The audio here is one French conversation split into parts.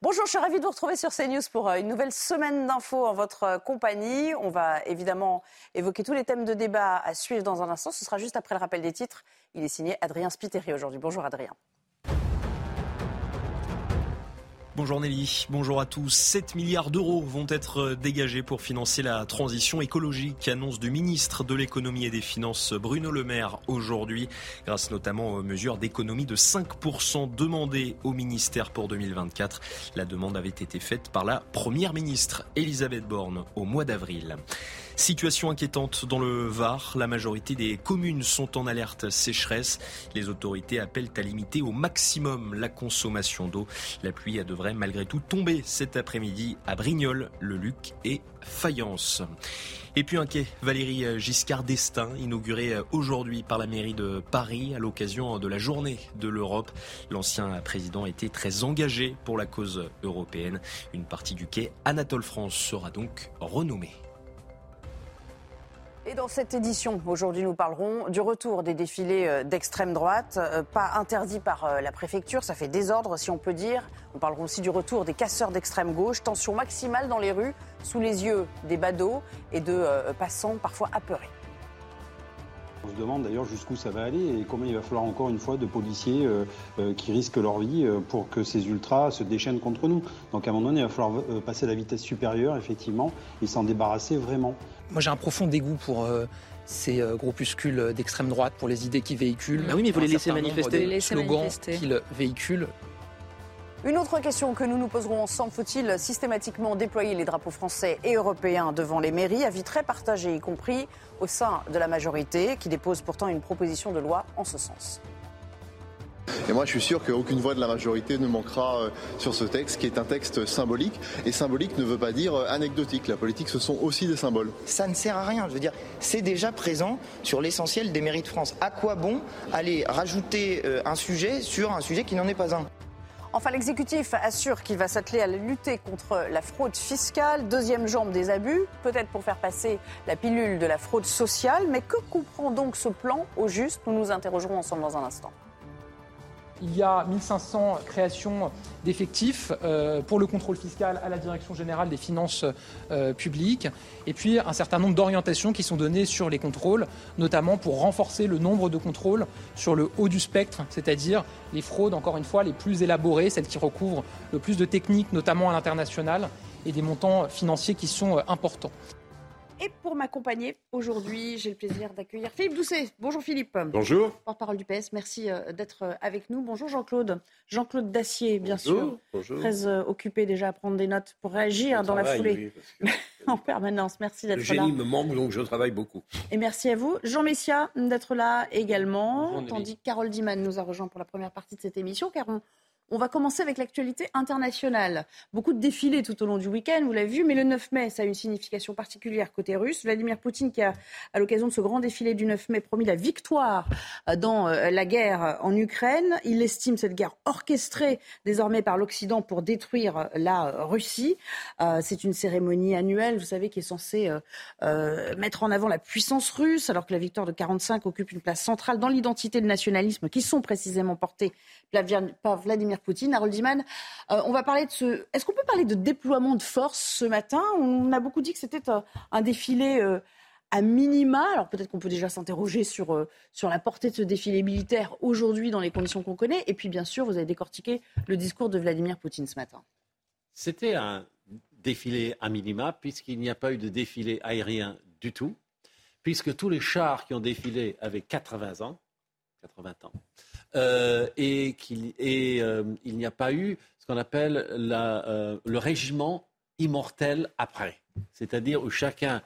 Bonjour, je suis ravie de vous retrouver sur CNews pour euh, une nouvelle semaine d'infos en votre euh, compagnie. On va évidemment évoquer tous les thèmes de débat à suivre dans un instant. Ce sera juste après le rappel des titres. Il est signé Adrien Spiteri aujourd'hui. Bonjour Adrien. Bonjour Nelly, bonjour à tous. 7 milliards d'euros vont être dégagés pour financer la transition écologique, annonce du ministre de l'économie et des finances Bruno Le Maire aujourd'hui, grâce notamment aux mesures d'économie de 5% demandées au ministère pour 2024. La demande avait été faite par la première ministre Elisabeth Borne au mois d'avril. Situation inquiétante dans le Var. La majorité des communes sont en alerte sécheresse. Les autorités appellent à limiter au maximum la consommation d'eau. La pluie devrait malgré tout tomber cet après-midi à Brignoles, Le Luc et Fayence. Et puis un quai Valérie Giscard d'Estaing, inauguré aujourd'hui par la mairie de Paris à l'occasion de la journée de l'Europe. L'ancien président était très engagé pour la cause européenne. Une partie du quai Anatole France sera donc renommée. Et dans cette édition, aujourd'hui, nous parlerons du retour des défilés euh, d'extrême droite, euh, pas interdit par euh, la préfecture, ça fait désordre si on peut dire. Nous parlerons aussi du retour des casseurs d'extrême gauche, tension maximale dans les rues, sous les yeux des badauds et de passants parfois apeurés. On se demande d'ailleurs jusqu'où ça va aller et comment il va falloir encore une fois de policiers qui risquent leur vie pour que ces ultras se déchaînent contre nous. Donc à un moment donné, il va falloir passer à la vitesse supérieure, effectivement, et s'en débarrasser vraiment. Moi j'ai un profond dégoût pour ces groupuscules d'extrême droite, pour les idées qu'ils véhiculent. Ah oui, mais il faut les laisser manifester. Les slogans qu'ils véhiculent. Une autre question que nous nous poserons ensemble, faut-il systématiquement déployer les drapeaux français et européens devant les mairies? Avis très partagé, y compris au sein de la majorité, qui dépose pourtant une proposition de loi en ce sens. Et moi, je suis sûr qu'aucune voix de la majorité ne manquera euh, sur ce texte, qui est un texte symbolique. Et symbolique ne veut pas dire euh, anecdotique. La politique, ce sont aussi des symboles. Ça ne sert à rien. Je veux dire, c'est déjà présent sur l'essentiel des mairies de France. À quoi bon aller rajouter euh, un sujet sur un sujet qui n'en est pas un? Enfin, l'exécutif assure qu'il va s'atteler à lutter contre la fraude fiscale, deuxième jambe des abus, peut-être pour faire passer la pilule de la fraude sociale. Mais que comprend donc ce plan au juste? Nous nous interrogerons ensemble dans un instant. Il y a 1500 créations d'effectifs euh, pour le contrôle fiscal à la Direction générale des finances euh, publiques, et puis un certain nombre d'orientations qui sont données sur les contrôles, notamment pour renforcer le nombre de contrôles sur le haut du spectre, c'est-à-dire les fraudes, encore une fois, les plus élaborées, celles qui recouvrent le plus de techniques, notamment à l'international, et des montants financiers qui sont euh, importants. Et pour m'accompagner aujourd'hui, j'ai le plaisir d'accueillir Philippe Doucet. Bonjour Philippe. Bonjour. Porte-parole du PS. Merci euh, d'être euh, avec nous. Bonjour Jean-Claude. Jean-Claude Dacier, bien sûr. Bonjour. Très euh, occupé déjà à prendre des notes pour réagir dans la foulée. en permanence. Merci d'être là. Le génie me manque, donc je travaille beaucoup. Et merci à vous. Jean Messia d'être là également. tandis que Carole Diman nous a rejoint pour la première partie de cette émission, car on on va commencer avec l'actualité internationale. Beaucoup de défilés tout au long du week-end, vous l'avez vu, mais le 9 mai, ça a une signification particulière côté russe. Vladimir Poutine, qui a, à l'occasion de ce grand défilé du 9 mai, promis la victoire euh, dans euh, la guerre en Ukraine. Il estime cette guerre orchestrée désormais par l'Occident pour détruire euh, la Russie. C'est une cérémonie annuelle, vous savez, qui est censée mettre en avant la puissance russe, alors que la victoire de 45 occupe une place centrale dans l'identité de nationalisme qui sont précisément portés par Vladimir Poutine. Harold Diman, euh, on va parler de ce. Est-ce qu'on peut parler de déploiement de force ce matin? On a beaucoup dit que c'était euh, un défilé. Euh, à minima, alors peut-être qu'on peut déjà s'interroger sur, sur la portée de ce défilé militaire aujourd'hui dans les conditions qu'on connaît. Et puis bien sûr, vous avez décortiqué le discours de Vladimir Poutine ce matin. C'était un défilé à minima, puisqu'il n'y a pas eu de défilé aérien du tout, puisque tous les chars qui ont défilé avaient 80 ans, 80 ans, et qu'il euh, il n'y a pas eu ce qu'on appelle euh, le régiment immortel après. C'est-à-dire où chacun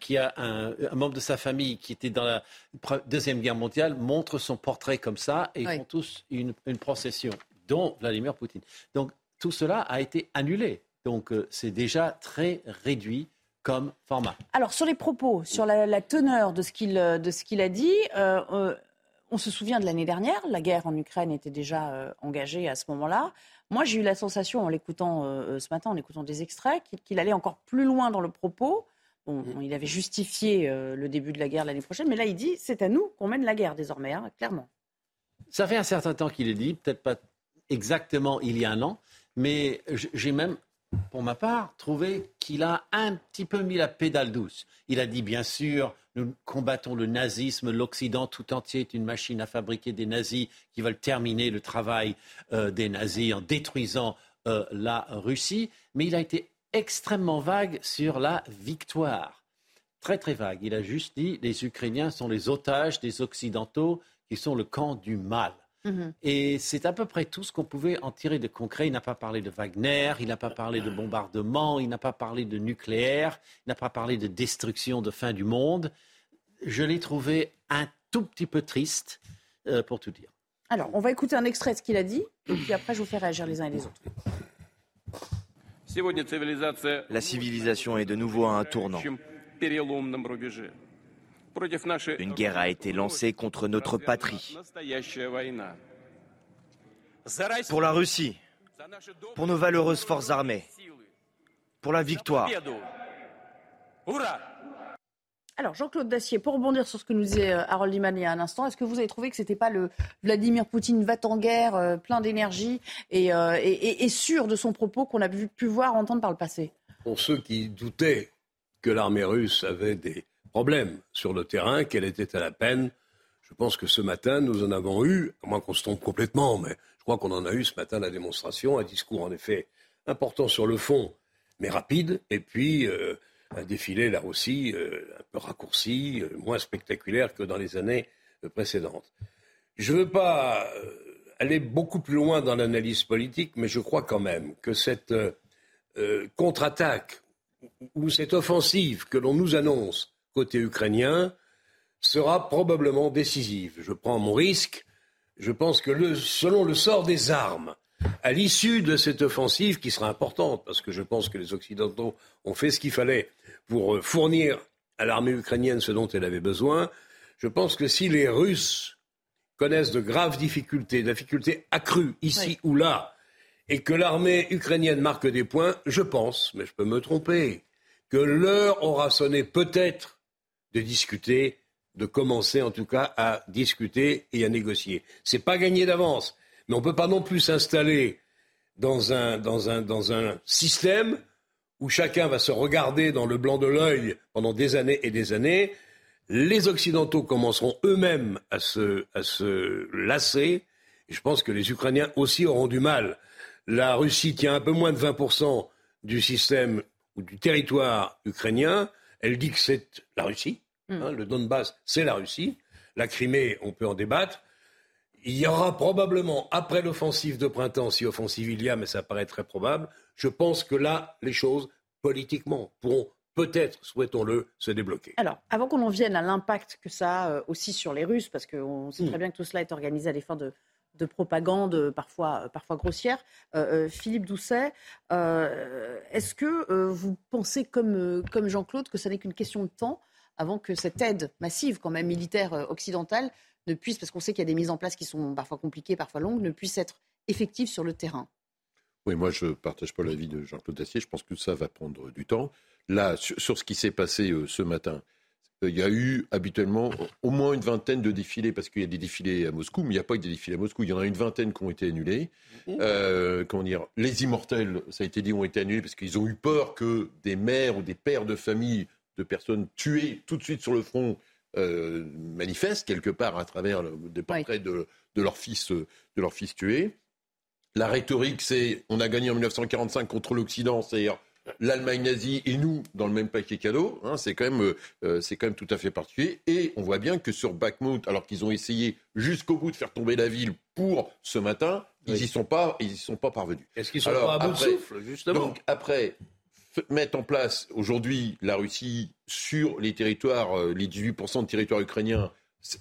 qui a un, membre de sa famille qui était dans la Deuxième Guerre mondiale montre son portrait comme ça et ils font tous une, procession, dont Vladimir Poutine. Donc tout cela a été annulé. Donc c'est déjà très réduit comme format. Alors sur les propos, sur la, teneur de ce qu'il a dit, on se souvient de l'année dernière, la guerre en Ukraine était déjà euh, engagée à ce moment-là. Moi, j'ai eu la sensation, en l'écoutant euh, ce matin, en écoutant des extraits, qu'il allait encore plus loin dans le propos. Bon, mm. il avait justifié euh, le début de la guerre l'année prochaine, mais là, il dit c'est à nous qu'on mène la guerre désormais, hein, clairement. Ça fait un certain temps qu'il est dit, peut-être pas exactement il y a un an, Mais j'ai même, pour ma part, trouvé qu'il a un petit peu mis la pédale douce. Il a dit, bien sûr, nous combattons le nazisme, l'Occident tout entier est une machine à fabriquer des nazis qui veulent terminer le travail euh, des nazis en détruisant euh, la Russie. Mais il a été extrêmement vague sur la victoire. Très très vague. Il a juste dit les Ukrainiens sont les otages des Occidentaux qui sont le camp du mal. Mhm. Et c'est à peu près tout ce qu'on pouvait en tirer de concret. Il n'a pas parlé de Wagner, il n'a pas parlé de bombardement, il n'a pas parlé de nucléaire, il n'a pas parlé de destruction, de fin du monde. Je l'ai trouvé un tout petit peu triste, euh, pour tout dire. Alors, on va écouter un extrait de ce qu'il a dit, et puis après, je vous fais réagir les uns et les autres. La civilisation est de nouveau à un tournant. Une guerre a été lancée contre notre patrie. Pour la Russie, pour nos valeureuses forces armées, pour la victoire. Alors, Jean-Claude Dacier, pour rebondir sur ce que nous disait euh, Harold Liman il y a un instant, est-ce que vous avez trouvé que ce n'était pas le Vladimir Poutine va en guerre, euh, plein d'énergie euh, et, sûr de son propos qu'on a pu voir entendre par le passé? Pour ceux qui doutaient que l'armée russe avait des problème sur le terrain, quelle était à la peine. Je pense que ce matin, nous en avons eu, à moins qu'on se trompe complètement, mais je crois qu'on en a eu ce matin la démonstration, un discours en effet important sur le fond, mais rapide, et puis euh, un défilé là aussi euh, un peu raccourci, euh, moins spectaculaire que dans les années précédentes. Je ne veux pas aller beaucoup plus loin dans l'analyse politique, mais je crois quand même que cette contre-attaque ou cette offensive que l'on nous annonce côté ukrainien sera probablement décisive. Je prends mon risque. Je pense que selon le sort des armes, à l'issue de cette offensive, qui sera importante, parce que je pense que les Occidentaux ont fait ce qu'il fallait pour euh, fournir à l'armée ukrainienne ce dont elle avait besoin, je pense que si les Russes connaissent de graves difficultés, difficultés accrues ici ou là, et que l'armée ukrainienne marque des points, je pense, mais je peux me tromper, que l'heure aura sonné peut-être de discuter, de commencer en tout cas à discuter et à négocier. Ce n'est pas gagné d'avance, mais on ne peut pas non plus s'installer dans un, dans, un, dans un système où chacun va se regarder dans le blanc de l'œil pendant des années et des années. Les Occidentaux commenceront eux-mêmes à se, à se lasser. Et je pense que les Ukrainiens aussi auront du mal. La Russie tient un peu moins de 20% du système ou du territoire ukrainien. Elle dit que c'est la Russie. Hein, le Donbass, c'est la Russie. La Crimée, on peut en débattre. Il y aura probablement, après l'offensive de printemps, si offensive il y a, mais ça paraît très probable, je pense que là, les choses, politiquement, pourront peut-être, souhaitons-le, se débloquer. Alors, avant qu'on en vienne à l'impact que ça a euh, aussi sur les Russes, parce qu'on sait très mm. bien que tout cela est organisé à des fins de, propagande parfois, euh, parfois grossière. Euh, Philippe Doucet, est-ce que vous pensez comme, comme Jean-Claude que ce n'est qu'une question de temps avant que cette aide massive, quand même militaire euh, occidentale, ne puisse, parce qu'on sait qu'il y a des mises en place qui sont parfois compliquées, parfois longues, ne puisse être effective sur le terrain. Oui, moi je ne partage pas l'avis de Jean-Claude Dacier. Je pense que ça va prendre du temps. Là, sur, ce qui s'est passé euh, ce matin, euh, il y a eu habituellement au moins une vingtaine de défilés, parce qu'il y a des défilés à Moscou, mais il n'y a pas eu de défilés à Moscou. Il y en a une vingtaine qui ont été annulés. Mmh. comment dire Les immortels, ça a été dit, ont été annulés parce qu'ils ont eu peur que des mères ou des pères de famille de personnes tuées tout de suite sur le front euh, manifestent quelque part à travers des portraits de, leur fils, de leur fils tué. La rhétorique, c'est on a gagné en 1945 contre l'Occident, c'est-à-dire l'Allemagne nazie et nous dans le même paquet cadeau. Hein, c'est quand même euh, c'est quand même tout à fait particulier. Et on voit bien que sur Bakhmut, alors qu'ils ont essayé jusqu'au bout de faire tomber la ville pour ce matin, ils n'y sont pas ils y sont pas parvenus. Est-ce qu'ils sont pas à bout de souffle justement? Donc après mettre en place aujourd'hui la Russie sur les territoires, euh, les 18% de territoire ukrainien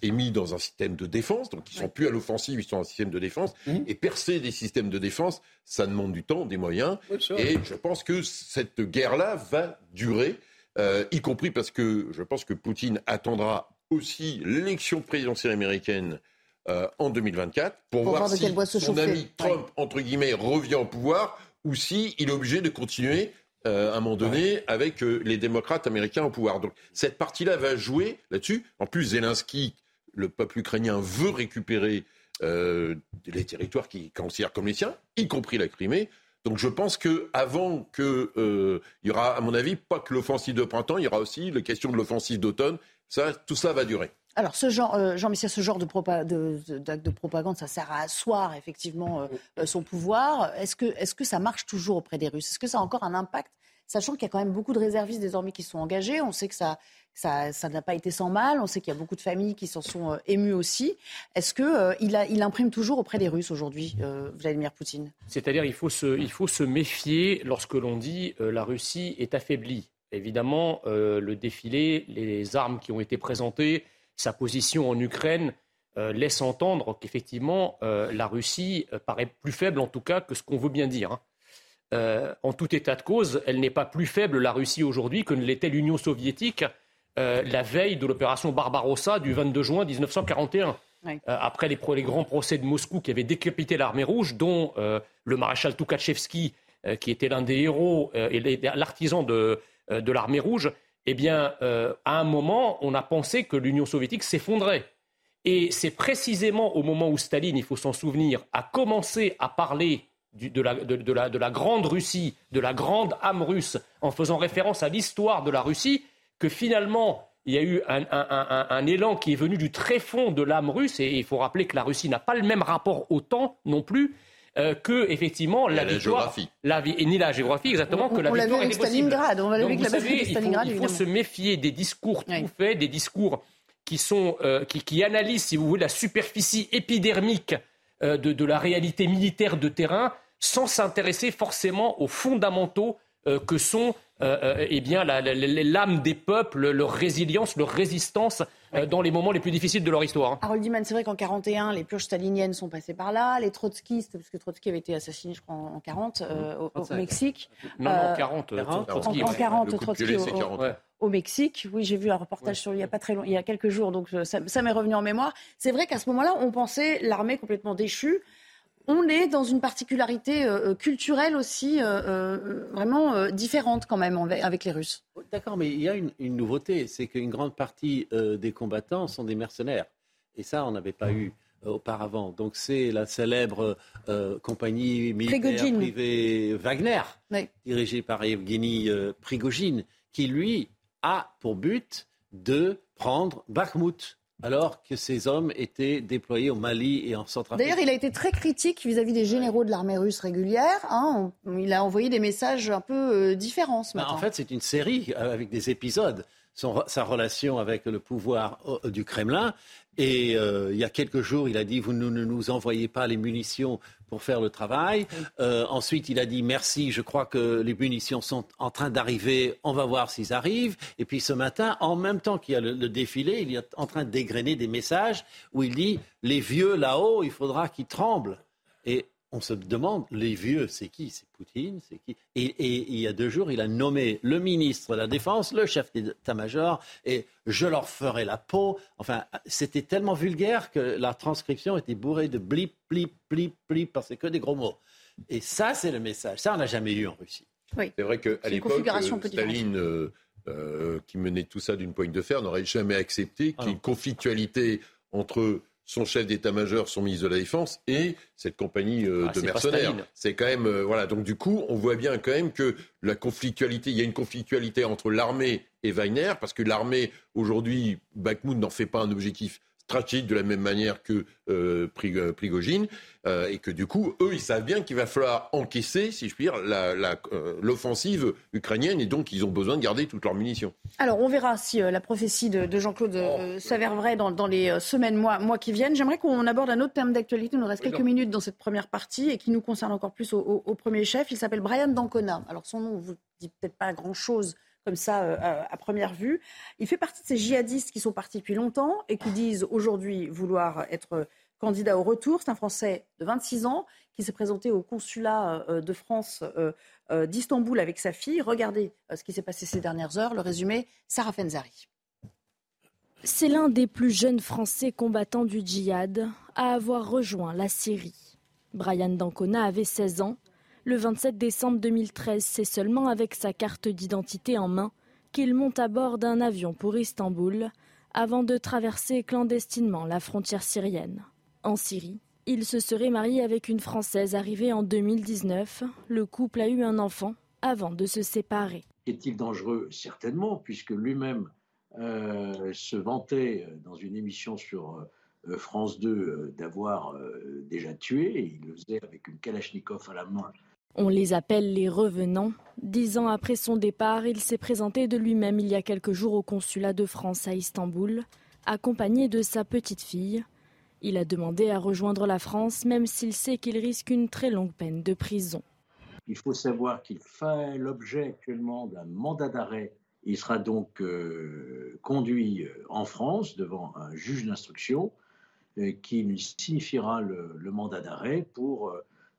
est mis dans un système de défense, donc ils sont plus à l'offensive, ils sont dans un système de défense. Mmh. Et percer des systèmes de défense, ça demande du temps, des moyens. et je pense que cette guerre-là va durer, euh, y compris parce que je pense que Poutine attendra aussi l'élection présidentielle américaine euh, en 2024 pour, voir, si son ami Trump, entre guillemets, revient au pouvoir ou si il est obligé de continuer euh, à un moment donné, avec euh, les démocrates américains au pouvoir. Donc cette partie-là va jouer là-dessus. En plus, Zelensky, le peuple ukrainien, veut récupérer euh, les territoires qu'il considère comme les siens, y compris la Crimée. Donc je pense que avant que euh, il y aura, à mon avis, pas que l'offensive de printemps, il y aura aussi la question de l'offensive d'automne. Ça, tout ça va durer. Alors, ce genre, euh, Jean-Michel, ce genre de, de, propagande, ça sert à asseoir effectivement euh, euh, son pouvoir. Est-ce que, est que ça marche toujours auprès des Russes? Est-ce que ça a encore un impact? Sachant qu'il y a quand même beaucoup de réservistes désormais qui sont engagés, on sait que ça, ça, n'a pas été sans mal. On sait qu'il y a beaucoup de familles qui s'en sont émues aussi. Est-ce qu'il il imprime toujours auprès des Russes aujourd'hui, Vladimir Poutine? C'est-à-dire il faut se, faut se méfier lorsque l'on dit la Russie est affaiblie. Évidemment, le défilé, les armes qui ont été présentées, sa position en Ukraine euh, laisse entendre qu'effectivement, euh, la Russie euh, paraît plus faible, en tout cas, que ce qu'on veut bien dire. Hein. en tout état de cause, elle n'est pas plus faible, la Russie, aujourd'hui, que ne l'était l'Union soviétique la veille de l'opération Barbarossa du 22 juin 1941. après les, grands procès de Moscou qui avaient décapité l'armée rouge, dont le maréchal Tukhachevski, qui était l'un des héros et l'artisan de l'armée rouge, eh bien, euh, à un moment, on a pensé que l'Union soviétique s'effondrait. Et c'est précisément au moment où Staline, il faut s'en souvenir, a commencé à parler de, la, grande Russie, de la grande âme russe, en faisant référence à l'histoire de la Russie, que finalement, il y a eu un, élan qui est venu du tréfonds de l'âme russe. Et il faut rappeler que la Russie n'a pas le même rapport au temps non plus. Euh, que effectivement la, victoire, la géographie, ni la géographie exactement que la on victoire avec Stalingrad, on Donc, vous savez, il faut, il faut se méfier des discours tout faits, des discours qui sont euh, qui, qui, analysent, si vous voulez, la superficie épidermique euh, de, de, la réalité militaire de terrain, sans s'intéresser forcément aux fondamentaux que sont euh, euh, eh bien, l'âme des peuples, leur résilience, leur résistance euh, dans les moments les plus difficiles de leur histoire. Hein. Harold Diman, c'est vrai qu'en 41, les purges staliniennes sont passées par là, les trotskistes, parce que Trotsky avait été assassiné, je crois, en 40 au, Mexique. Non, en 40, Trotsky. En, 40, Trotsky au, Mexique. Oui, j'ai vu un reportage sur lui il y a pas très long, il y a quelques jours, donc ça m'est revenu en mémoire. C'est vrai qu'à ce moment-là, on pensait l'armée complètement déchue on est dans une particularité euh, euh, culturelle aussi euh, vraiment différente quand même avec les Russes. D'accord, mais il y a une, nouveauté, c'est qu'une grande partie des combattants sont des mercenaires. Et ça, on n'avait pas eu auparavant. Donc c'est la célèbre compagnie militaire privée Wagner, dirigée par Evgeny Prigogine, qui lui a pour but de prendre Bakhmut alors que ces hommes étaient déployés au Mali et en Centrafrique. D'ailleurs, il a été très critique vis-à-vis des généraux de l'armée russe régulière. Hein. Il a envoyé des messages un peu euh, différents ce bah, matin. en fait, c'est une série euh, avec des épisodes. sa relation avec le pouvoir euh, du Kremlin. Et il y a quelques jours, il a dit, vous ne nous envoyez pas les munitions pour faire le travail. Euh, ensuite, il a dit merci, je crois que les munitions sont en train d'arriver, on va voir s'ils arrivent. Et puis ce matin, en même temps qu'il y a le, défilé, il est en train dégrainer des messages où il dit les vieux là-haut, il faudra qu'ils tremblent. Et on se demande, les vieux, c'est qui? C'est Poutine C'est qui? Et, il y a deux jours, il a nommé le ministre de la Défense, le chef d'état-major, et je leur ferai la peau. Enfin, c'était tellement vulgaire que la transcription était bourrée de blip, blip, blip, blip, parce que c'est que des gros mots. Et ça, c'est le message. Ça, on n'a jamais eu en Russie. C'est vrai qu'à l'époque, Staline, euh, euh, qui menait tout ça d'une poigne de fer, n'aurait jamais accepté qu'il y ait une conflictualité entre son chef d'état-major, son ministre de la Défense et cette compagnie euh, ah, de mercenaires. C'est quand même euh, voilà. Donc du coup, on voit bien quand même que la conflictualité, il y a une conflictualité entre l'armée et Wagner parce que l'armée aujourd'hui, Bakhmut n'en fait pas un objectif stratégique de la même manière que euh, euh, Prigogine, euh, et que du coup, eux, ils savent bien qu'il va falloir encaisser, si je puis dire, l'offensive ukrainienne, et donc ils ont besoin de garder toutes leurs munitions. Alors, on verra si la prophétie de, Jean-Claude oh. s'avère vraie dans, les semaines, mois, mois qui viennent. J'aimerais qu'on aborde un autre terme d'actualité. Il nous reste quelques minutes dans cette première partie, et qui nous concerne encore plus au, au premier chef. Il s'appelle Brian Dancona. Alors, son nom ne vous dit peut-être pas grand-chose comme ça euh, à première vue. Il fait partie de ces djihadistes qui sont partis depuis longtemps et qui disent aujourd'hui vouloir être candidat au retour. C'est un Français de 26 ans qui s'est présenté au consulat euh, de France euh, d'Istanbul avec sa fille. Regardez ce qui s'est passé ces dernières heures. Le résumé, Sarah Fenzari. C'est l'un des plus jeunes Français combattants du djihad à avoir rejoint la Syrie. Brian Dancona avait 16 ans le 27 décembre 2013, c'est seulement avec sa carte d'identité en main qu'il monte à bord d'un avion pour Istanbul avant de traverser clandestinement la frontière syrienne. En Syrie, Il se serait marié avec une Française arrivée en 2019. Le couple a eu un enfant avant de se séparer. Est-il dangereux? Certainement, puisque lui-même euh, se vantait euh, dans une émission sur euh, France 2 d'avoir déjà tué. Il le faisait avec une Kalachnikov à la main. On les appelle les revenants. Dix ans après son départ, il s'est présenté de lui-même il y a quelques jours au consulat de France à Istanbul, accompagné de sa petite fille. Il a demandé à rejoindre la France, même s'il sait qu'il risque une très longue peine de prison. Il faut savoir qu'il fait l'objet actuellement d'un mandat d'arrêt. Il sera donc euh, conduit euh, en France devant un juge d'instruction euh, qui lui signifiera le, mandat d'arrêt pour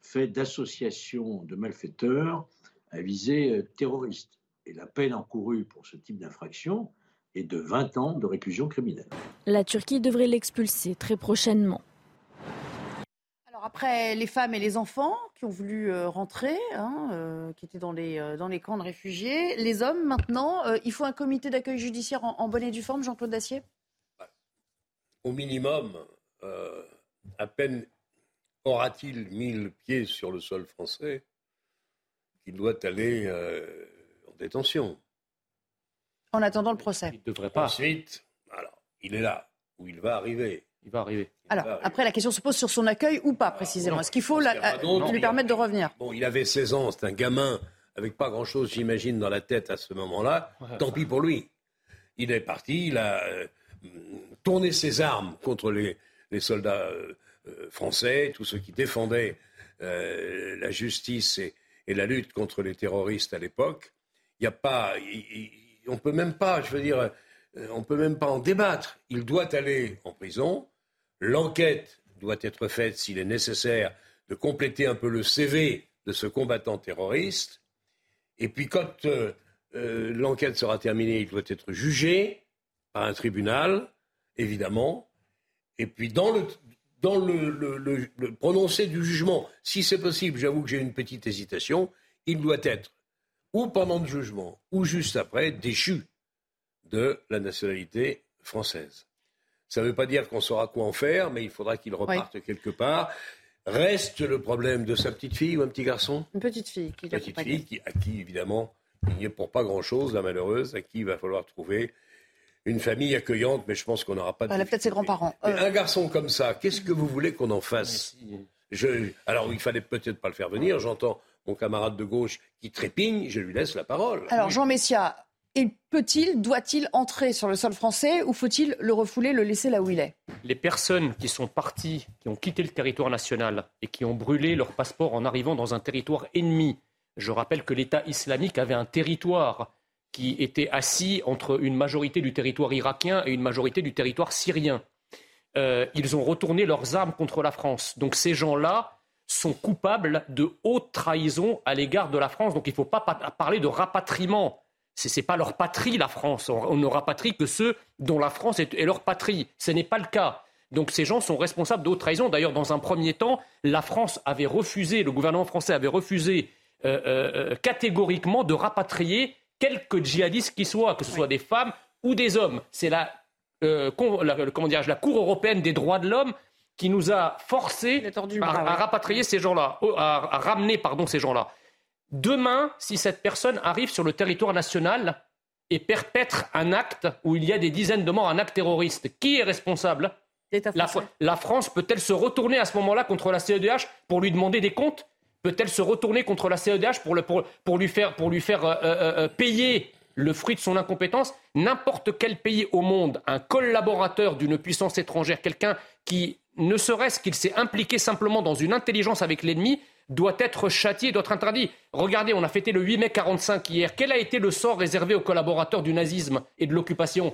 fait d'association de malfaiteurs à visée terroriste. Et la peine encourue pour ce type d'infraction est de 20 ans de réclusion criminelle. La Turquie devrait l'expulser très prochainement après les femmes et les enfants qui ont voulu euh, rentrer, hein, euh, qui étaient dans les, euh, dans les camps de réfugiés, les hommes maintenant, il faut un comité d'accueil judiciaire en, bonne et due forme, Jean-Claude Dacier? Au minimum, à peine aura-t-il mis le pied sur le sol français qu'il doit aller en détention? En attendant le procès. Il ne devrait pas. Ensuite, alors, il est là, où il va arriver. Il va arriver. Alors, après, la question se pose sur son accueil ou pas, précisément. Est-ce qu'il faut lui permettre de revenir? Bon, il avait 16 ans, c'est un gamin avec pas grand-chose, j'imagine, dans la tête à ce moment-là. Tant pis pour lui. Il est parti, il a euh, tourné ses armes contre les, soldats euh, euh, français, tous ceux qui défendaient la justice et, la lutte contre les terroristes à l'époque. Il n'y a pas, on peut même pas, je veux dire, on peut même pas en débattre. Il doit aller en prison. L'enquête doit être faite, s'il est nécessaire, de compléter un peu le CV de ce combattant terroriste. Et puis quand euh, euh, l'enquête sera terminée, il doit être jugé par un tribunal, évidemment. Et puis dans le, dans le, prononcé du jugement, si c'est possible, j'avoue que j'ai une petite hésitation, il doit être ou pendant le jugement ou juste après déchu de la nationalité française. Ça ne veut pas dire qu'on saura quoi en faire, mais il faudra qu'il reparte quelque part. Reste le problème de sa petite fille ou un petit garçon? Une petite fille. Qui petite fille qui, à qui, évidemment, il n'y est pour pas grand-chose, la malheureuse, à qui il va falloir trouver une famille accueillante, mais je pense qu'on n'aura pas de. Elle a peut-être ses grands-parents. Euh. Un garçon comme ça, qu'est-ce que vous voulez qu'on en fasse je... Alors, il fallait peut-être pas le faire venir. J'entends mon camarade de gauche qui trépigne, je lui laisse la parole. Alors, Jean Messia, et peut-il, doit-il entrer sur le sol français ou faut-il le refouler, le laisser là où il est? Les personnes qui sont parties, qui ont quitté le territoire national et qui ont brûlé leur passeport en arrivant dans un territoire ennemi, je rappelle que l'État islamique avait un territoire qui était assis entre une majorité du territoire irakien et une majorité du territoire syrien. Euh, ils ont retourné leurs armes contre la France. Donc ces gens-là sont coupables de haute trahison à l'égard de la France. Donc il ne faut pas parler de rapatriement ce n'est pas leur patrie, la France. On, ne rapatrie que ceux dont la France est, leur patrie. Ce n'est pas le cas. Donc ces gens sont responsables de haute trahison. D'ailleurs, dans un premier temps, la France avait refusé, le gouvernement français avait refusé euh, euh, catégoriquement de rapatrier quelques djihadistes qui soient, que ce soit des femmes ou des hommes. C'est la, comment la Cour européenne des droits de l'homme qui nous a forcé à, rapatrier ces gens-là, à, à ramener pardon, ces gens-là. Demain, si cette personne arrive sur le territoire national et perpètre un acte où il y a des dizaines de morts, un acte terroriste, qui est responsable? La, France peut-elle se retourner à ce moment-là contre la CEDH pour lui demander des comptes? Peut-elle se retourner contre la CEDH pour, lui faire, euh, euh, euh, payer le fruit de son incompétence? N'importe quel pays au monde, un collaborateur d'une puissance étrangère, quelqu'un qui, ne serait-ce qu'il s'est impliqué simplement dans une intelligence avec l'ennemi, doit être châtié, doit être interdit. Regardez, on a fêté le 8 mai 45 hier. Quel a été le sort réservé aux collaborateurs du nazisme et de l'occupation?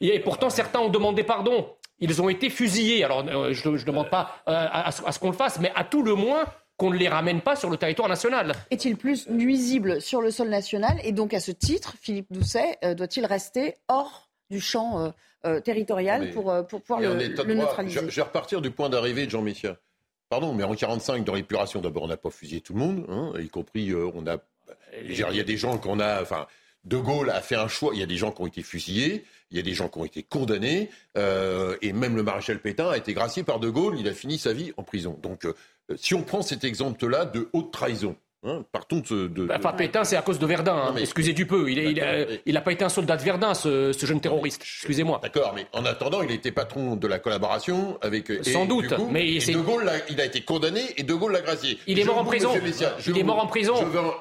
Et pourtant, certains ont demandé pardon. Ils ont été fusillés. Alors, je ne demande pas à, ce qu'on le fasse, mais à tout le moins qu'on ne les ramène pas sur le territoire national. Est-il plus nuisible sur le sol national Et donc, à ce titre, Philippe Doucet euh, doit-il rester hors du champ territorial pour, pour pouvoir le, neutraliser je, je, vais repartir du point d'arrivée de Jean Messia. Pardon, mais en 45, dans l'épuration, d'abord, on n'a pas fusillé tout le monde, hein, y compris, euh, on a. Il y a des gens qu'on a. Enfin, De Gaulle a fait un choix. Il y a des gens qui ont été fusillés, il y a des gens qui ont été condamnés, euh, et même le maréchal Pétain a été gracié par De Gaulle. Il a fini sa vie en prison. Donc, euh, si on prend cet exemple-là de haute trahison, Hein, partons de, de, bah, Enfin, Pétain, c'est à cause de Verdun. Hein. Excusez du peu. Il n'a pas été un soldat de Verdun, ce, jeune terroriste. Excusez-moi. D'accord, mais en attendant, il était patron de la collaboration avec. Sans doute. mais De Gaulle, il a été condamné et De Gaulle l'a gracié. Il est mort en prison. il est mort en prison.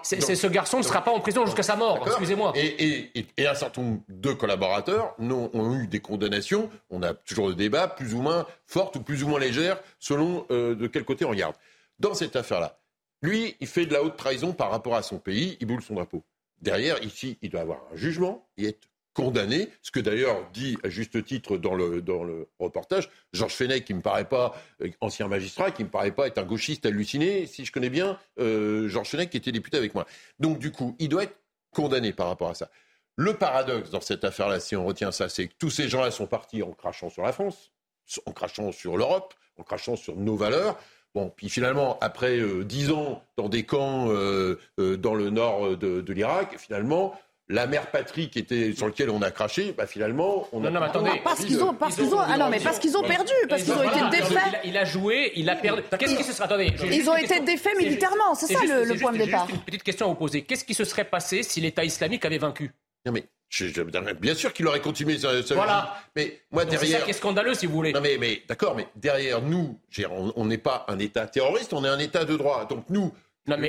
C'est ce garçon ne sera pas en prison jusqu'à sa mort. Excusez-moi. Et, un certain nombre de collaborateurs ont, eu des condamnations. On a toujours le débat, plus ou moins fortes ou plus ou moins légères, selon euh, de quel côté on regarde. Dans cette affaire-là, lui, il fait de la haute trahison par rapport à son pays, il boule son drapeau. Derrière, ici, il doit avoir un jugement et être condamné, ce que d'ailleurs dit à juste titre dans le, dans le reportage Georges Fenech, qui ne me paraît pas euh, ancien magistrat, qui ne me paraît pas être un gauchiste halluciné, si je connais bien euh, Georges Fenech qui était député avec moi. Donc du coup, il doit être condamné par rapport à ça. Le paradoxe dans cette affaire-là, si on retient ça, c'est que tous ces gens-là sont partis en crachant sur la France, en crachant sur l'Europe, en crachant sur nos valeurs. Bon, puis finalement, après euh, dix ans dans des camps euh, euh, dans le nord de, l'Irak, finalement, la mère patrie qui était sur laquelle on a craché, bah finalement, on non, a. Non, mais attendez. parce qu'ils ont, parce qu'ils ont, ah non, mais parce qu'ils ont perdu, parce qu'ils ont été défaits. Il a joué, il a perdu. Qu'est-ce qui se serait, attendez. Ils ont été défaits militairement, c'est ça le point de départ. Juste une petite question à vous poser. Qu'est-ce qui se serait passé si l'État islamique avait vaincu? Non, mais bien sûr qu'il aurait continué sa, Voilà. Mais moi derrière. C'est ça qui est scandaleux, si vous voulez. Non mais, mais d'accord, mais derrière nous, on n'est pas un État terroriste, on est un État de droit. Donc nous,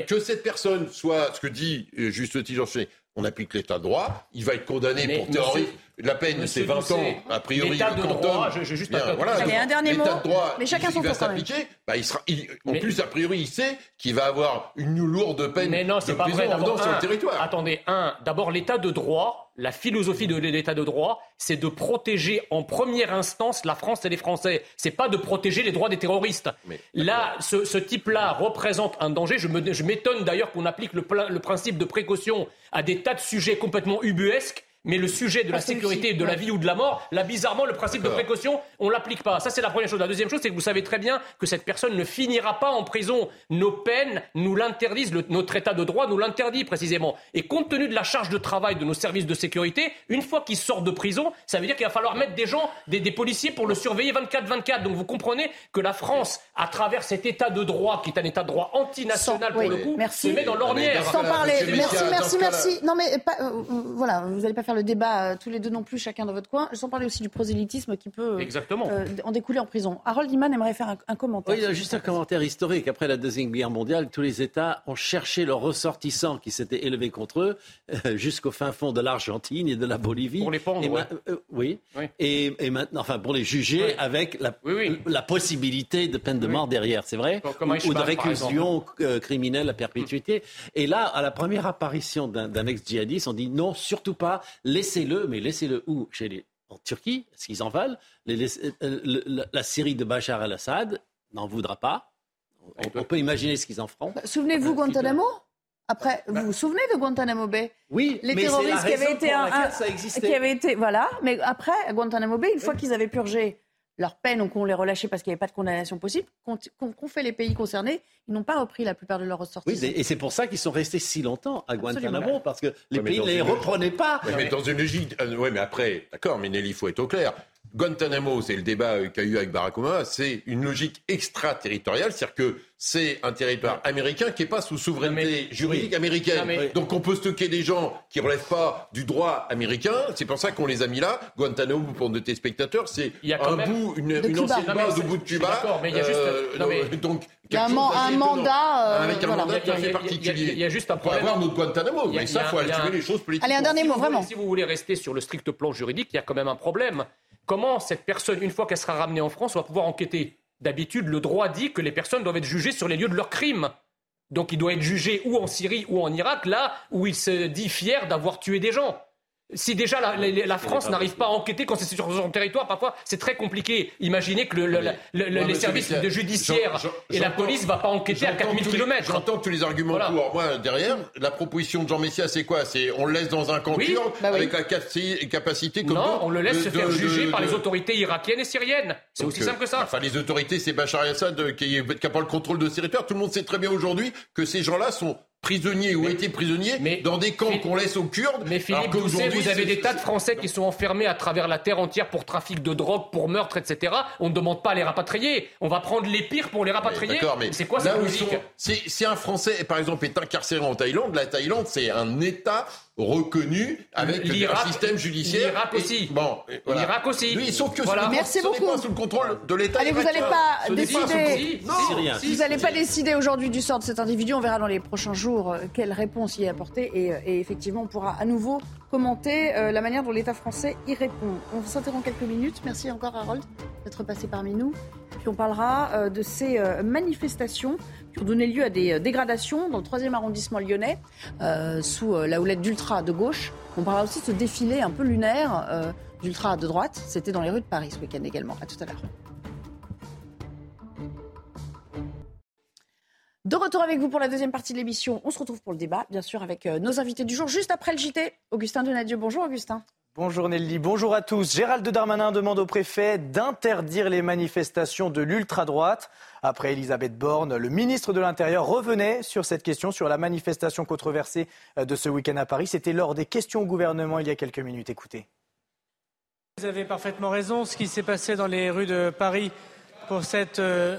que cette personne soit, ce que dit euh, juste titre on applique l'état de droit, il va être condamné pour terrorisme. La peine, c'est 20 ans, a priori. L'état de droit, je, je juste bien, voilà, un dernier mot. De droit, mais chacun son va s'appliquer. Bah, il sera, en plus, a priori, il sait qu'il va avoir une lourde peine mais non, de pas prison vrai, sur le territoire. Attendez, un, d'abord l'état de droit, la philosophie de l'état de droit, c'est de protéger en première instance la France et les Français. C'est pas de protéger les droits des terroristes. Là, ce, ce type-là représente un danger. Je m'étonne d'ailleurs qu'on applique le, le principe de précaution à des tas de sujets complètement ubuesques mais le sujet de la sécurité, de la vie ou de la mort, là, bizarrement, le principe de précaution, on l'applique pas. Ça, c'est la première chose. La deuxième chose, c'est que vous savez très bien que cette personne ne finira pas en prison. Nos peines nous l'interdisent, notre état de droit nous l'interdit précisément. Et compte tenu de la charge de travail de nos services de sécurité, une fois qu'il sort de prison, ça veut dire qu'il va falloir mettre des gens, des, policiers pour le surveiller 24-24. Donc vous comprenez que la France, à travers cet état de droit, qui est un état de droit antinational pour le coup, se met dans l'ornière. Sans parler. Merci, merci, merci. Non mais euh, euh, voilà, vous n'allez pas faire le débat euh, tous les deux non plus, chacun dans votre coin. Sans parler aussi du prosélytisme qui peut euh, en découler en prison. Harold Iman aimerait faire un, commentaire. Oui, juste un commentaire historique. Après la Deuxième Guerre mondiale, tous les États ont cherché leurs ressortissants qui s'étaient élevés contre eux euh, jusqu'au fin fond de l'Argentine et de la Bolivie. Pour les pendre, oui. Et, maintenant, enfin, pour les juger avec la, la, possibilité de peine de mort derrière, c'est vrai Ou, de réclusion criminelle à perpétuité. Et là, à la première apparition d'un ex-djihadiste, on dit non, surtout pas laissez-le, mais laissez-le où Chez les, En Turquie, est-ce qu'ils en valent euh, la, Syrie de Bachar al-Assad n'en voudra pas. On, peut imaginer ce qu'ils en feront. Bah, souvenez-vous Guantanamo après, vous vous souvenez de Guantanamo Bay? Oui, les terroristes qui avaient été un, qui avaient été voilà, mais après Guantanamo Bay, une fois qu'ils avaient purgé leur peine ou qu'on les relâchait parce qu'il n'y avait pas de condamnation possible, qu'ont fait les pays concernés, ils n'ont pas repris la plupart de leurs ressortissants. Oui, et c'est pour ça qu'ils sont restés si longtemps à Guantanamo, parce que les pays ne les reprenaient pas. mais dans une logique... Euh, oui, mais après, d'accord, mais Nelly, il faut être au clair. Guantanamo, c'est le débat euh, qu'a eu avec Barack Obama, c'est une logique extraterritoriale, c'est-à-dire que c'est un territoire américain qui n'est pas sous souveraineté juridique américaine. Donc on peut stocker des gens qui ne relèvent pas du droit américain. C'est pour ça qu'on les a mis là. Guantanamo, pour nos téléspectateurs, c'est un bout, une, ancienne base au bout de Cuba. mais il y a juste... Euh, donc, il y a un, mandat. Euh, avec un mandat tout à fait particulier. Il y a juste un problème. Pour avoir notre Guantanamo. Mais ça, il faut altituer les choses politiques. Allez, un dernier mot, vraiment. Si vous voulez rester sur le strict plan juridique, il y a quand même un problème. Comment cette personne, une fois qu'elle sera ramenée en France, va pouvoir enquêter D'habitude, le droit dit que les personnes doivent être jugées sur les lieux de leurs crimes. Donc il doit être jugé ou en Syrie ou en Irak, là où il se dit fier d'avoir tué des gens. Si déjà la, France n'arrive pas à enquêter quand c'est sur son territoire, parfois c'est très compliqué. Imaginez que les services de judiciaire et la police ne vont pas enquêter à 4000 km. J'entends tous les arguments pour. Moi, derrière, la proposition de Jean Messia, c'est quoi? C'est on le laisse dans un camp bah avec la capacité comme Non, on le laisse se faire juger par les autorités irakiennes et syriennes. C'est aussi simple que ça. Enfin, les autorités, c'est Bachar el-Assad qui n'a pas le contrôle de ce territoire. Tout le monde sait très bien aujourd'hui que ces gens-là sont prisonniers ou été prisonniers dans des camps qu'on laisse aux Kurdes. Mais Philippe Doucet, vous avez des tas de Français qui sont enfermés à travers la terre entière pour trafic de drogue, pour meurtre, etc. On ne demande pas à les rapatrier. On va prendre les pires pour les rapatrier. c'est quoi cette logique Si un Français, par exemple, est incarcéré en Thaïlande, la Thaïlande, c'est un État reconnu avec un système judiciaire. L'Irak aussi. bon, L'Irak aussi. Oui, sauf que voilà. ce Merci ce beaucoup. pas sous le contrôle de l'État. Allez, vous n'allez pas décider. non, vous n'allez pas décider aujourd'hui du sort de cet individu. On verra dans les prochains jours euh, quelle réponse y est apportée et, euh, et effectivement, on pourra à nouveau commenter euh, la manière dont l'État français y répond. On s'interrompt quelques minutes. Merci encore, Harold, d'être passé parmi nous. Puis on parlera de ces manifestations qui ont donné lieu à des dégradations dans le 3e arrondissement lyonnais, sous la houlette d'ultra de gauche. On parlera aussi de ce défilé un peu lunaire d'ultra de droite. C'était dans les rues de Paris ce week-end également. À tout à l'heure. De retour avec vous pour la deuxième partie de l'émission. On se retrouve pour le débat, bien sûr, avec nos invités du jour, juste après le JT. Augustin Donadieu, bonjour Augustin. Bonjour Nelly, bonjour à tous. Gérald Darmanin demande au préfet d'interdire les manifestations de l'ultra-droite. Après Elisabeth Borne, le ministre de l'Intérieur revenait sur cette question, sur la manifestation controversée de ce week-end à Paris. C'était lors des questions au gouvernement il y a quelques minutes. Écoutez. Vous avez parfaitement raison. Ce qui s'est passé dans les rues de Paris pour cette euh,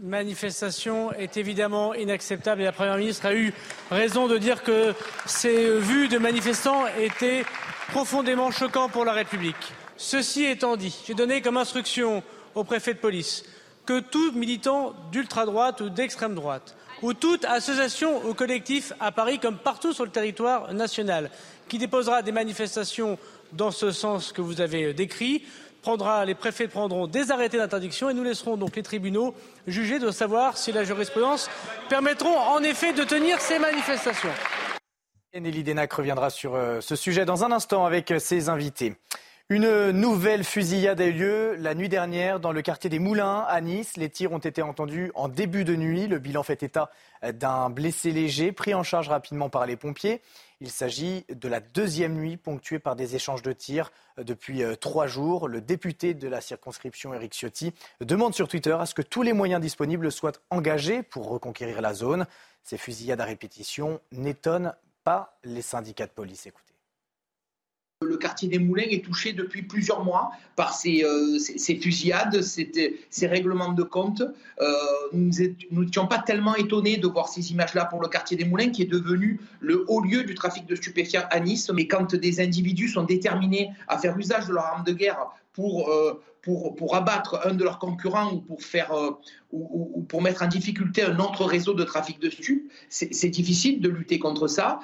manifestation est évidemment inacceptable et la Première ministre a eu raison de dire que ces vues de manifestants étaient profondément choquants pour la République. Ceci étant dit, j'ai donné comme instruction au préfet de police que tout militant d'ultra-droite ou d'extrême droite ou toute association ou collectif à Paris comme partout sur le territoire national qui déposera des manifestations dans ce sens que vous avez décrit les préfets prendront des arrêtés d'interdiction et nous laisserons donc les tribunaux juger de savoir si la jurisprudence permettront en effet de tenir ces manifestations. Nelly Denac reviendra sur euh, ce sujet dans un instant avec euh, ses invités. Une nouvelle fusillade a eu lieu la nuit dernière dans le quartier des Moulins à Nice. Les tirs ont été entendus en début de nuit. Le bilan fait état d'un blessé léger pris en charge rapidement par les pompiers. Il s'agit de la deuxième nuit ponctuée par des échanges de tirs depuis euh, trois jours. Le député de la circonscription, Eric Ciotti, demande sur Twitter à ce que tous les moyens disponibles soient engagés pour reconquérir la zone. Ces fusillades à répétition n'étonnent pas les syndicats de police. Écoutez. Le quartier des Moulins est touché depuis plusieurs mois par ces, euh, fusillades, ces, règlements de compte. Euh, nous n'étions pas tellement étonnés de voir ces images-là pour le quartier des Moulins, qui est devenu le haut lieu du trafic de stupéfiants à Nice. Mais quand des individus sont déterminés à faire usage de leur arme de guerre pour, euh, pour, pour, abattre un de leurs concurrents ou pour, faire, euh, ou, pour mettre en difficulté un autre réseau de trafic de stupes, c'est difficile de lutter contre ça.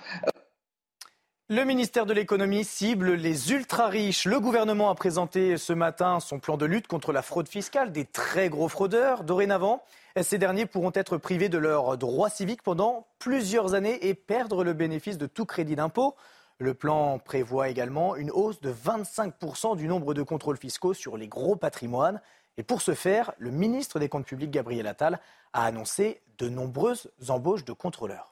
Le ministère de l'économie cible les ultra-riches. Le gouvernement a présenté ce matin son plan de lutte contre la fraude fiscale des très gros fraudeurs. Dorénavant, ces derniers pourront être privés de leurs droits civiques pendant plusieurs années et perdre le bénéfice de tout crédit d'impôt. Le plan prévoit également une hausse de 25% du nombre de contrôles fiscaux sur les gros patrimoines. Et pour ce faire, le ministre des Comptes publics, Gabriel Attal, a annoncé de nombreuses embauches de contrôleurs.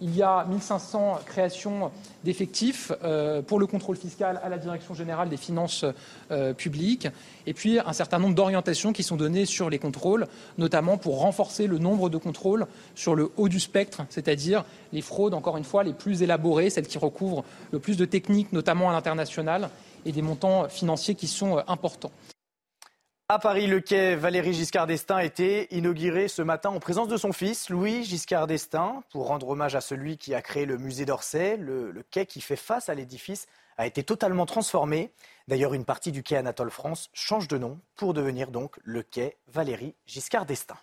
Il y a 1500 créations d'effectifs euh, pour le contrôle fiscal à la Direction générale des finances euh, publiques et puis un certain nombre d'orientations qui sont données sur les contrôles, notamment pour renforcer le nombre de contrôles sur le haut du spectre, c'est-à-dire les fraudes, encore une fois, les plus élaborées, celles qui recouvrent le plus de techniques, notamment à l'international, et des montants financiers qui sont euh, importants. À Paris, le quai Valéry Giscard d'Estaing a été inauguré ce matin en présence de son fils, Louis Giscard d'Estaing, pour rendre hommage à celui qui a créé le musée d'Orsay. Le, quai qui fait face à l'édifice a été totalement transformé. D'ailleurs, une partie du quai Anatole France change de nom pour devenir donc le quai Valéry Giscard d'Estaing.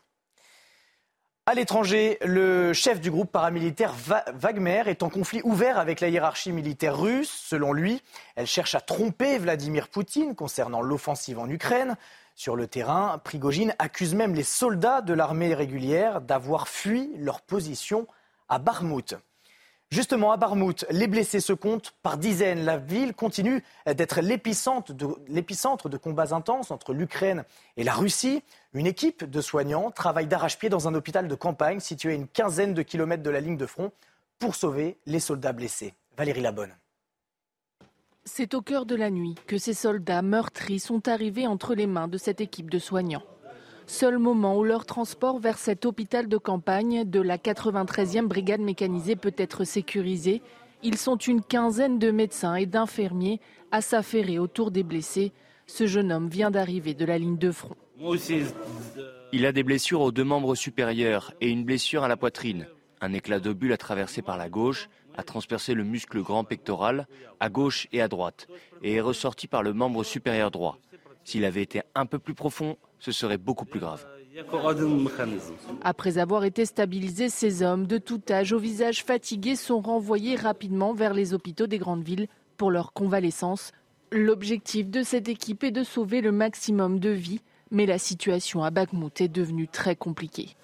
À l'étranger, le chef du groupe paramilitaire Wagner est en conflit ouvert avec la hiérarchie militaire russe. Selon lui, elle cherche à tromper Vladimir Poutine concernant l'offensive en Ukraine. Sur le terrain, Prigogine accuse même les soldats de l'armée régulière d'avoir fui leur position à Barmout. Justement, à Barmout, les blessés se comptent par dizaines. La ville continue d'être l'épicentre de, de, combats intenses entre l'Ukraine et la Russie. Une équipe de soignants travaille d'arrache-pied dans un hôpital de campagne situé à une quinzaine de kilomètres de la ligne de front pour sauver les soldats blessés. Valérie Labonne. C'est au cœur de la nuit que ces soldats meurtris sont arrivés entre les mains de cette équipe de soignants. Seul moment où leur transport vers cet hôpital de campagne de la 93e brigade mécanisée peut être sécurisé. Ils sont une quinzaine de médecins et d'infirmiers à s'affairer autour des blessés. Ce jeune homme vient d'arriver de la ligne de front. Il a des blessures aux deux membres supérieurs et une blessure à la poitrine. Un éclat d'obus a traversé par la gauche, a transpercé le muscle grand pectoral à gauche et à droite et est ressorti par le membre supérieur droit. S'il avait été un peu plus profond, ce serait beaucoup plus grave. Après avoir été stabilisés, ces hommes de tout âge au visage fatigué sont renvoyés rapidement vers les hôpitaux des grandes villes pour leur convalescence. L'objectif de cette équipe est de sauver le maximum de vies, mais la situation à Bakhmut est devenue très compliquée.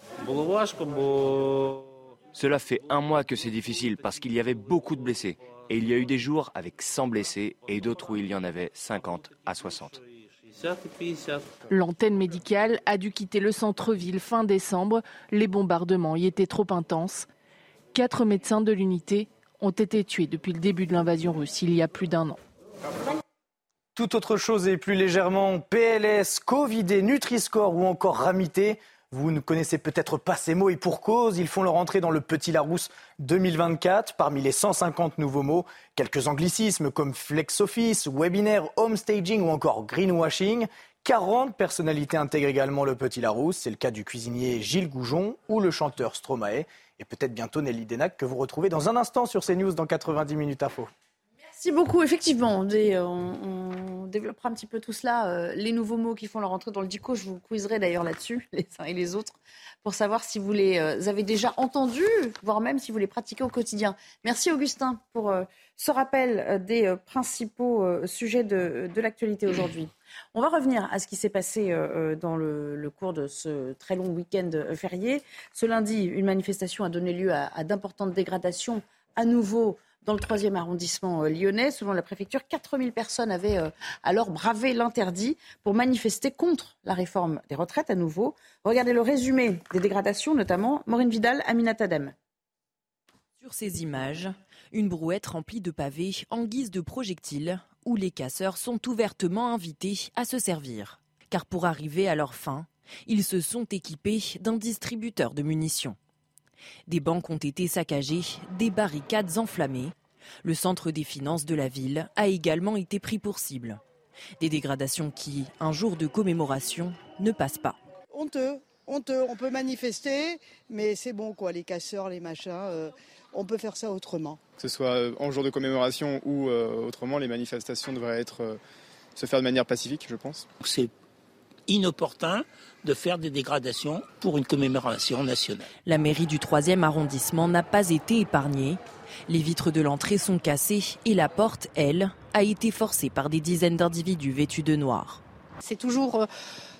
Cela fait un mois que c'est difficile parce qu'il y avait beaucoup de blessés. Et il y a eu des jours avec 100 blessés et d'autres où il y en avait 50 à 60. L'antenne médicale a dû quitter le centre-ville fin décembre. Les bombardements y étaient trop intenses. Quatre médecins de l'unité ont été tués depuis le début de l'invasion russe il y a plus d'un an. Tout autre chose et plus légèrement PLS, Covidé, Nutri-Score ou encore Ramité. Vous ne connaissez peut-être pas ces mots et pour cause, ils font leur entrée dans le Petit Larousse 2024. Parmi les 150 nouveaux mots, quelques anglicismes comme flex office, webinaire, home staging ou encore greenwashing. 40 personnalités intègrent également le Petit Larousse. C'est le cas du cuisinier Gilles Goujon ou le chanteur Stromae. Et peut-être bientôt Nelly Denac que vous retrouvez dans un instant sur CNews dans 90 minutes info. Merci beaucoup. Effectivement, euh, on, développera un petit peu tout cela. Euh, les nouveaux mots qui font leur entrée dans le dico, je vous quizerai d'ailleurs là-dessus, les uns et les autres, pour savoir si vous les euh, avez déjà entendus, voire même si vous les pratiquez au quotidien. Merci Augustin pour ce rappel des principaux sujets de, l'actualité aujourd'hui. On va revenir à ce qui s'est passé dans le, cours de ce très long week-end férié. Ce lundi, une manifestation a donné lieu à d'importantes dégradations à nouveau dans le troisième arrondissement euh, lyonnais. Selon la préfecture, 4000 personnes avaient euh, alors bravé l'interdit pour manifester contre la réforme des retraites à nouveau. Regardez le résumé des dégradations, notamment Maureen Vidal, Aminat Adem. Sur ces images, une brouette remplie de pavés en guise de projectiles où les casseurs sont ouvertement invités à se servir. Car pour arriver à leur fin, ils se sont équipés d'un distributeur de munitions. Des banques ont été saccagées, des barricades enflammées. Le centre des finances de la ville a également été pris pour cible. Des dégradations qui, un jour de commémoration, ne passent pas. Honteux, honteux. On peut manifester, mais c'est bon quoi, les casseurs, les machins. Euh, on peut faire ça autrement. Que ce soit euh, en jour de commémoration ou euh, autrement, les manifestations devraient être, se faire de manière pacifique, je pense. C'est inopportun de faire des dégradations pour une commémoration nationale. La mairie du 3e arrondissement n'a pas été épargnée. Les vitres de l'entrée sont cassées et la porte, elle, a été forcée par des dizaines d'individus vêtus de noir. C'est toujours euh,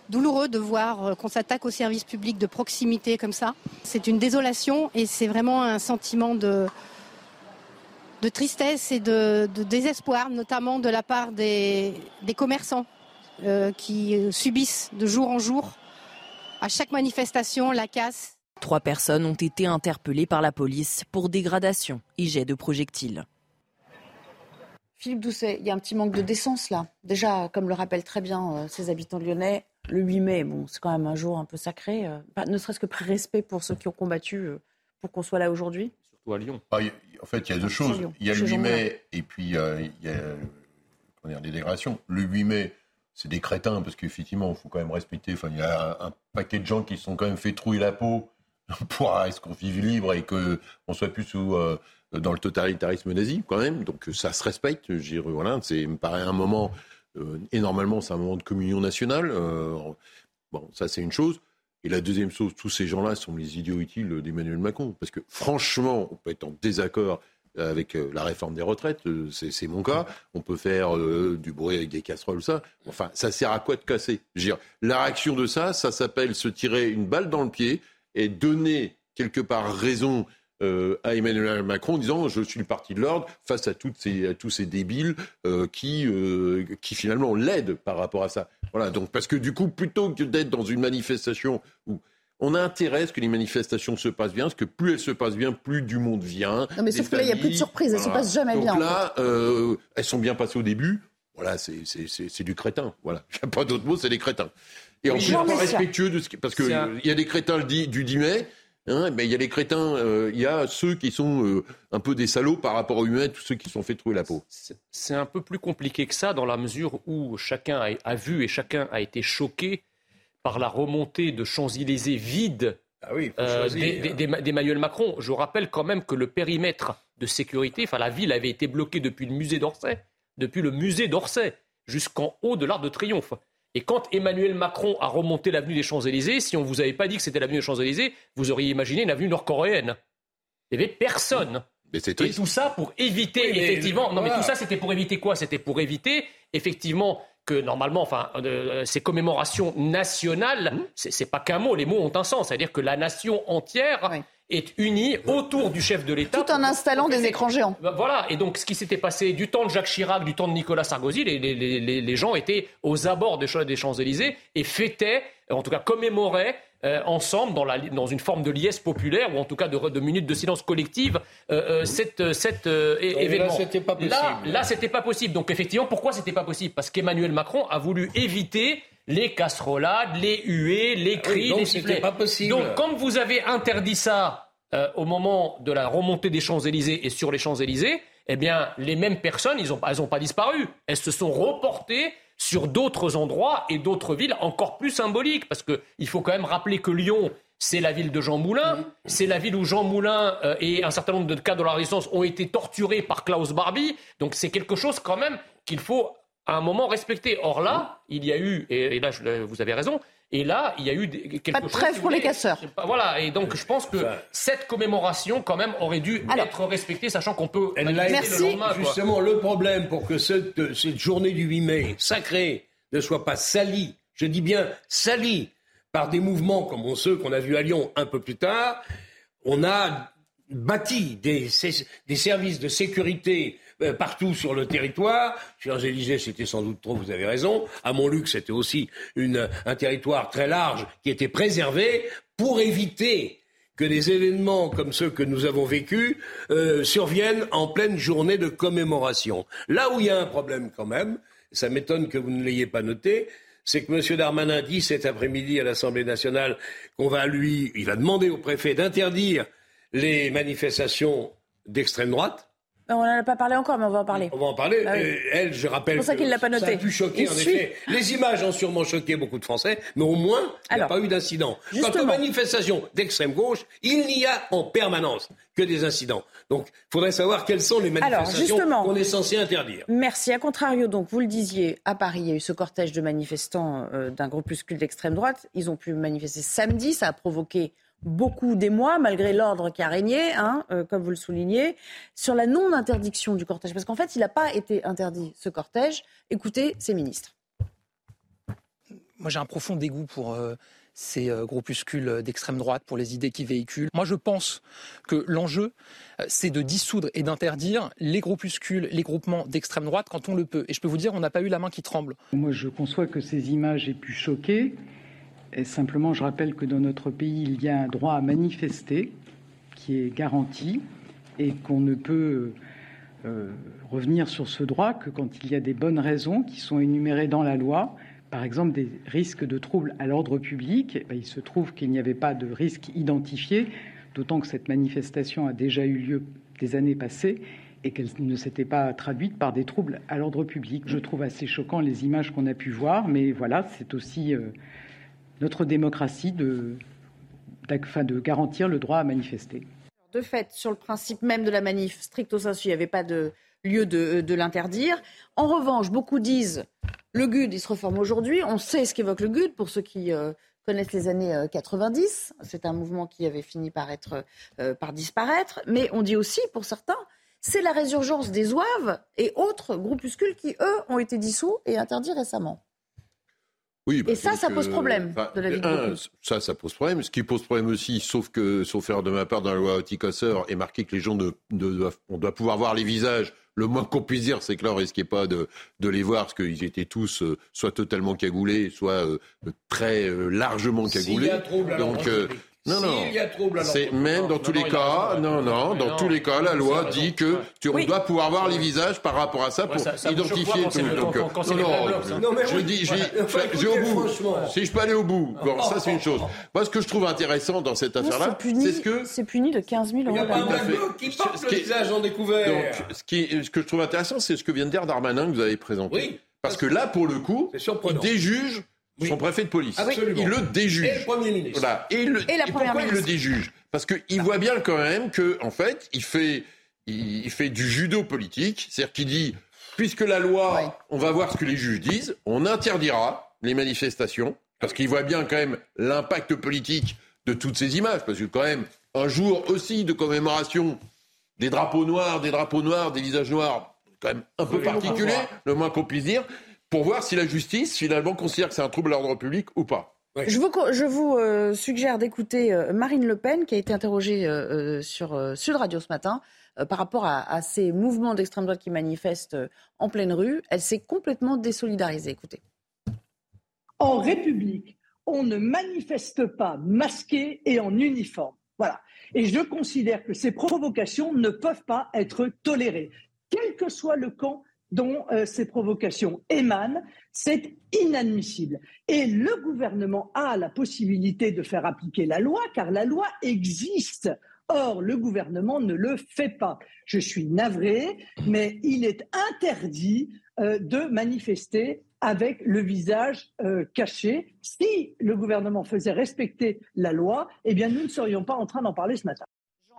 douloureux de voir euh, qu'on s'attaque aux services publics de proximité comme ça. C'est une désolation et c'est vraiment un sentiment de, de tristesse et de, désespoir, notamment de la part des, commerçants euh, qui subissent de jour en jour à chaque manifestation, la casse. Trois personnes ont été interpellées par la police pour dégradation et jet de projectiles. Philippe Doucet, il y a un petit manque de décence là. Déjà, comme le rappellent très bien euh, ces habitants lyonnais, le 8 mai, bon, c'est quand même un jour un peu sacré. Euh, ne serait-ce que par respect pour ceux qui ont combattu euh, pour qu'on soit là aujourd'hui. Surtout à Lyon. Ah, en fait, il y a deux choses. Il y a le 8 mai et puis il y a les dégradations. Le 8 mai, c'est des crétins, parce qu'effectivement, il faut quand même respecter. Enfin, il y a un, paquet de gens qui se sont quand même fait trouiller la peau pour est-ce qu'on vive libre et qu'on soit plus sous, euh, dans le totalitarisme nazi, quand même. Donc ça se respecte. Voilà, c'est me paraît un moment. Euh, et normalement, c'est un moment de communion nationale. Euh, bon, ça, c'est une chose. Et la deuxième chose, tous ces gens-là sont les idiots utiles d'Emmanuel Macron. Parce que franchement, on peut être en désaccord avec euh, la réforme des retraites, euh, c'est mon cas. On peut faire euh, du bruit avec des casseroles, ça. Enfin, ça sert à quoi de casser? La réaction de ça, ça s'appelle se tirer une balle dans le pied et donner quelque part raison à Emmanuel Macron en disant je suis le parti de l'ordre face à, tous ces débiles qui, qui finalement l'aident par rapport à ça. Voilà, donc parce que du coup, plutôt que d'être dans une manifestation où on a intérêt à ce que les manifestations se passent bien, parce que plus elles se passent bien, plus du monde vient. Non, mais sauf que là, il n'y a plus de surprise, elles ne se passent jamais bien. Donc là, euh, elles sont bien passées au début. voilà, c'est du crétin. Voilà, il n'y a pas d'autre mot, c'est des crétins. Et en plus, pas respectueux de ce qui... parce qu'il y a des crétins du 10 mai. Hein, mais il y a les crétins, euh, il y a ceux qui sont euh, un peu des salauds par rapport aux humains, tous ceux qui sont fait trouver la peau. C'est un peu plus compliqué que ça, dans la mesure où chacun a, vu et chacun a été choqué par la remontée de Champs-Élysées vides ah oui, euh, d'Emmanuel Macron. Je rappelle quand même que le périmètre de sécurité, enfin la ville avait été bloquée depuis le musée d'Orsay, depuis le musée d'Orsay jusqu'en haut de l'Arc de Triomphe. Et quand Emmanuel Macron a remonté l'avenue des Champs-Élysées, si on ne vous avait pas dit que c'était l'avenue des Champs-Élysées, vous auriez imaginé une avenue nord-coréenne. Il n'y avait personne. Mais et tout ça pour éviter, effectivement. Non, mais tout ça, c'était pour éviter quoi? C'était pour éviter, effectivement, que normalement, enfin, euh, ces commémorations nationales, mmh. ce c'est pas qu'un mot, les mots ont un sens. C'est-à-dire que la nation entière est unie autour du chef de l'État. Tout en installant des écrans géants. Bah, voilà, et donc ce qui s'était passé du temps de Jacques Chirac, du temps de Nicolas Sarkozy, les, les gens étaient aux abords des Champs-Élysées et fêtaient, en tout cas commémoraient euh, ensemble dans, la, dans, une forme de liesse populaire ou en tout cas de, de minutes de silence collective euh, euh, cette, cet événement. Là, c'était pas possible. Là, c'était pas possible. Donc effectivement, pourquoi c'était pas possible? Parce qu'Emmanuel Macron a voulu éviter les casserolades, les huées, les ah cris, les sifflets. Pas possible. Donc quand vous avez interdit ça au moment de la remontée des Champs-Élysées et sur les Champs-Élysées, eh bien, les mêmes personnes, elles n'ont pas disparu. Elles se sont reportées sur d'autres endroits et d'autres villes encore plus symboliques. Parce qu'il faut quand même rappeler que Lyon, c'est la ville de Jean Moulin, c'est la ville où Jean Moulin euh, et un certain nombre de cas de la résistance ont été torturés par Klaus Barbie. Donc c'est quelque chose quand même qu'il faut à un moment respecter. Or là, il y a eu, et là vous avez raison, et là, il y a eu quelque Pas de trêve pour les casseurs. Voilà, et donc je pense que cette commémoration, quand même, aurait dû être respectée, sachant qu'on peut. Merci. Le lendemain, Justement, le problème pour que cette, cette journée du 8 mai sacrée ne soit pas salie, je dis bien salie, par des mouvements comme ceux qu'on a vus à Lyon un peu plus tard, on a bâti des, des services de sécurité euh, partout sur le territoire. Champs-Élysées, c'était sans doute trop, vous avez raison. À Montluc, c'était aussi un territoire très large qui était préservé pour éviter que des événements comme ceux que nous avons vécus euh, surviennent en pleine journée de commémoration. Là où il y a un problème quand même, ça m'étonne que vous ne l'ayez pas noté, c'est que M. Darmanin dit cet après-midi à l'Assemblée nationale qu'on va lui, il va demander au préfet d'interdire les manifestations d'extrême droite. On n'en a pas parlé encore, mais on va en parler. On va en parler. Euh, elle, je rappelle. C'est pour ça qu'il l'a pas noté. Ça a pu choquer, en effet. Les images ont sûrement choqué beaucoup de Français, mais au moins, il n'y a pas eu d'incident. Quant aux manifestations d'extrême gauche, il n'y a en permanence que des incidents. Donc, il faudrait savoir quelles sont les manifestations qu'on est censé interdire. Merci. A contrario, donc, vous le disiez, à Paris, il y a eu ce cortège de manifestants euh, d'un groupuscule d'extrême droite. Ils ont pu manifester samedi. Ça a provoqué beaucoup d'émoi, malgré l'ordre qui a régné, hein, euh, comme vous le soulignez, sur la non-interdiction du cortège. Parce qu'en fait, il n'a pas été interdit, ce cortège. Écoutez ces ministres. Moi, j'ai un profond dégoût pour euh, ces euh, groupuscules d'extrême droite, pour les idées qu'ils véhiculent. Moi, je pense que l'enjeu, c'est de dissoudre et d'interdire les groupuscules, les groupements d'extrême droite quand on le peut. Et je peux vous dire, on n'a pas eu la main qui tremble. Moi, je conçois que ces images aient pu choquer. Simplement, je rappelle que dans notre pays, il y a un droit à manifester qui est garanti et qu'on ne peut euh, revenir sur ce droit que quand il y a des bonnes raisons qui sont énumérées dans la loi, par exemple des risques de troubles à l'ordre public. Eh ben, il se trouve qu'il n'y avait pas de risque identifié, d'autant que cette manifestation a déjà eu lieu des années passées et qu'elle ne s'était pas traduite par des troubles à l'ordre public. Je trouve assez choquant les images qu'on a pu voir, mais voilà, c'est aussi euh, notre démocratie de, de garantir le droit à manifester. De fait, sur le principe même de la manif, stricto sensu, il n'y avait pas de lieu de, l'interdire. En revanche, beaucoup disent le GUD, il se reforme aujourd'hui. On sait ce qu'évoque le GUD pour ceux qui euh, connaissent les années 90. Euh, C'est un mouvement qui avait fini par, être, euh, par disparaître. Mais on dit aussi, pour certains, c'est la résurgence des Zouaves et autres groupuscules qui, eux, ont été dissous et interdits récemment. Oui, bah, et ça, ça pose problème de la vie un, Ça, ça pose problème. Ce qui pose problème aussi, sauf que, sauf faire de ma part, dans la loi anti-casseur, est marqué que les gens de, doivent, on doit pouvoir voir les visages. Le moins qu'on puisse dire, c'est que là, on risquait pas de, de les voir, parce qu'ils étaient tous euh, soit totalement cagoulés, soit euh, très euh, largement cagoulés. Donc, Non, non. S'il y a trouble à C'est même dans public- tous les cas, non, non, dans tous les cas, la loi dit que tu, on doit pouvoir voir les visages par rapport à ça pour ça- ça pas identifier tout. Donc, quand- non, non. Non, mais je oui. dis, j'ai, Enfin, j'ai au bout. Si je peux aller au bout, bon, ça c'est une chose. Moi, ce que je trouve intéressant dans cette Non, affaire-là, c'est ce que c'est puni de 15 000 Il euros n'y a pas un qui porte Ce le visage en découvert. Donc, ce, qui est- ce que je trouve intéressant, c'est ce que vient de dire Darmanin que vous avez présenté. Oui. Parce que là, pour le coup, il déjuge Oui. son préfet de police. Absolument. Il le déjuge. Et le Premier ministre. Voilà. Et, le- Et la et Première pourquoi il le ministre. déjuge? Parce qu'il voit bien quand même que, en fait, il fait, il, il fait du judo politique. C'est-à-dire qu'il dit, puisque la loi, on va voir ce que les juges disent, on interdira les manifestations. Parce qu'il voit bien quand même l'impact politique de toutes ces images. Parce que quand même, un jour aussi de commémoration des drapeaux noirs, des drapeaux noirs, des visages noirs, quand même un peu particulier, le moins qu'on puisse dire, pour voir si la justice finalement considère que c'est un trouble à l'ordre public ou pas. Je vous, co- je vous euh, suggère d'écouter euh, Marine Le Pen, qui a été interrogée euh, euh, sur euh, Sud Radio ce matin euh, par rapport à, à ces mouvements d'extrême droite qui manifestent euh, en pleine rue. Elle s'est complètement désolidarisée. Écoutez. En République, on ne manifeste pas masqué et en uniforme. Voilà. Et je considère que ces provocations ne peuvent pas être tolérées, quel que soit le camp dont euh, ces provocations émanent. C'est inadmissible. Et le gouvernement a la possibilité de faire appliquer la loi, car la loi existe. Or, le gouvernement ne le fait pas. Je suis navré, mais il est interdit euh, de manifester avec le visage euh, caché. Si le gouvernement faisait respecter la loi, eh bien, nous ne serions pas en train d'en parler ce matin.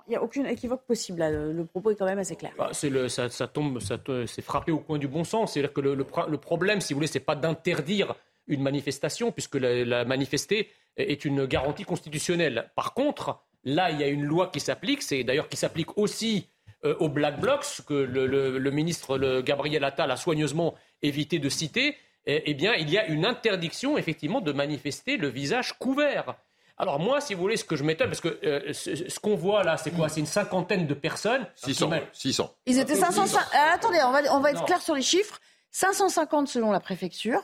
Il n'y a aucune équivoque possible. là. Le, propos est quand même assez clair. Bah, c'est le, ça, tombe, ça c'est frappé au coin du bon sens. C'est-à-dire que le, le pro- le problème, si vous voulez, c'est pas d'interdire une manifestation, puisque la, manifester est une garantie constitutionnelle. Par contre, là, il y a une loi qui s'applique, c'est d'ailleurs qui s'applique aussi euh, aux Black Blocs, que le, ministre Gabriel Attal a soigneusement évité de citer. Eh, eh bien, il y a une interdiction, effectivement, de manifester le visage couvert. Alors moi, si vous voulez, ce que je m'étonne, parce que euh, ce, ce qu'on voit là, c'est quoi? C'est une cinquantaine de personnes. 600. 600. Ils étaient 500. Ah, attendez, on va, on va être Non. clair sur les chiffres. 550 selon la préfecture,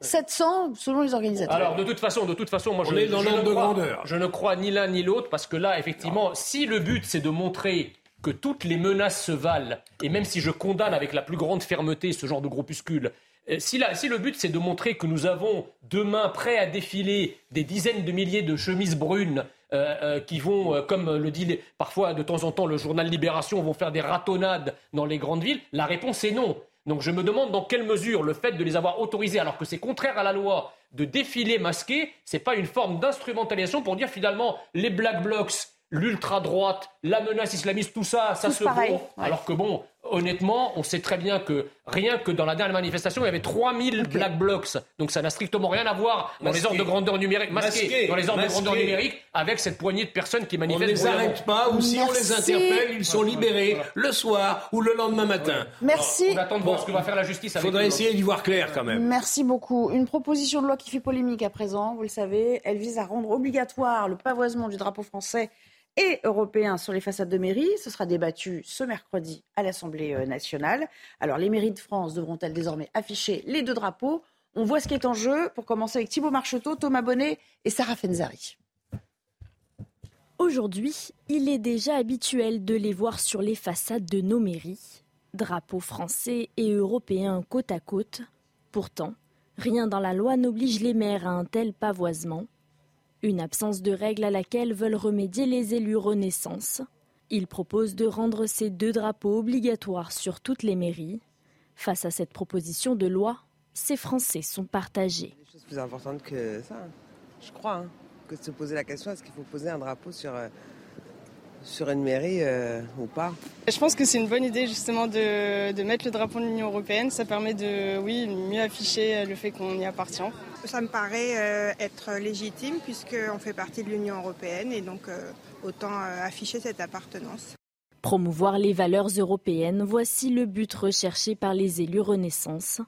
700 selon les organisateurs. Alors de toute façon, de toute façon, moi On je, est dans je ne de crois- grandeur. Je ne crois ni l'un ni l'autre parce que là, effectivement, si le but c'est de montrer que toutes les menaces se valent, et même si je condamne avec la plus grande fermeté ce genre de groupuscule, si, la- si le but c'est de montrer que nous avons demain prêt à défiler des dizaines de milliers de chemises brunes euh, euh, qui vont, euh, comme le dit les- parfois de temps en temps le journal Libération, vont faire des ratonnades dans les grandes villes, la réponse est non. Donc je me demande dans quelle mesure le fait de les avoir autorisés, alors que c'est contraire à la loi, de défiler masqués, c'est pas une forme d'instrumentalisation pour dire finalement les black blocs, l'ultra droite, la menace islamiste, tout ça, ça se pareil, vaut. ouais. Alors que bon, honnêtement, on sait très bien que rien que dans la dernière manifestation, il y avait 3000 black blocs. Donc ça n'a strictement rien à voir dans les ordres de grandeur numérique, masqués, Masqués, dans les ordres de grandeur numérique, avec cette poignée de personnes qui On ne manifestent. les arrête pas ou si on les interpelle, ils sont libérés le soir ou le lendemain matin. Merci. On attend de voir ce que va faire la justice Il faudrait essayer d'y voir clair quand même. Merci beaucoup. Une proposition de loi qui fait polémique à présent, vous le savez, elle vise à rendre obligatoire le pavoisement du drapeau français et européen sur les façades de mairie. Ce sera débattu ce mercredi à l'Assemblée euh, nationale. Alors, les mairies de France devront-elles désormais afficher les deux drapeaux? On voit ce qui est en jeu. Pour commencer avec Thibaut Marcheteau, Thomas Bonnet et Sarah Fenzari. Aujourd'hui, il est déjà habituel de les voir sur les façades de nos mairies, drapeaux français et européens côte à côte. Pourtant, rien dans la loi n'oblige les maires à un tel pavoisement. Une absence de règle à laquelle veulent remédier les élus Renaissance. Ils proposent de rendre ces deux drapeaux obligatoires sur toutes les mairies. Face à cette proposition de loi, ces Français sont partagés. chose plus importante que ça, je crois. hein, que de se poser la question est-ce qu'il faut poser un drapeau sur, euh, sur une mairie euh, ou pas? Je pense que c'est une bonne idée justement de, de mettre le drapeau de l'Union européenne. Ça permet de oui, mieux afficher le fait qu'on y appartient. Ça me paraît euh, être légitime puisqu'on fait partie de l'Union européenne et donc euh, autant euh, afficher cette appartenance. Promouvoir les valeurs européennes, voici le but recherché par les élus Renaissance.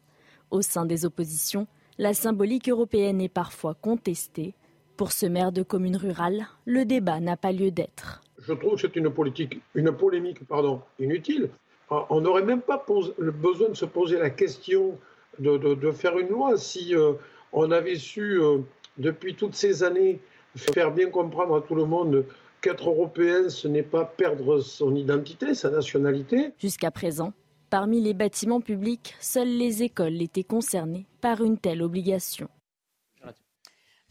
Au sein des oppositions, la symbolique européenne est parfois contestée. Pour ce maire de commune rurale, le débat n'a pas lieu d'être. Je trouve que c'est une, politique, une polémique pardon, inutile. On n'aurait même pas pose- le besoin de se poser la question de, de- de faire une loi si euh, on avait su, euh, depuis toutes ces années, faire bien comprendre à tout le monde qu'être européen, ce n'est pas perdre son identité, sa nationalité. Jusqu'à présent, parmi les bâtiments publics, seules les écoles étaient concernées par une telle obligation.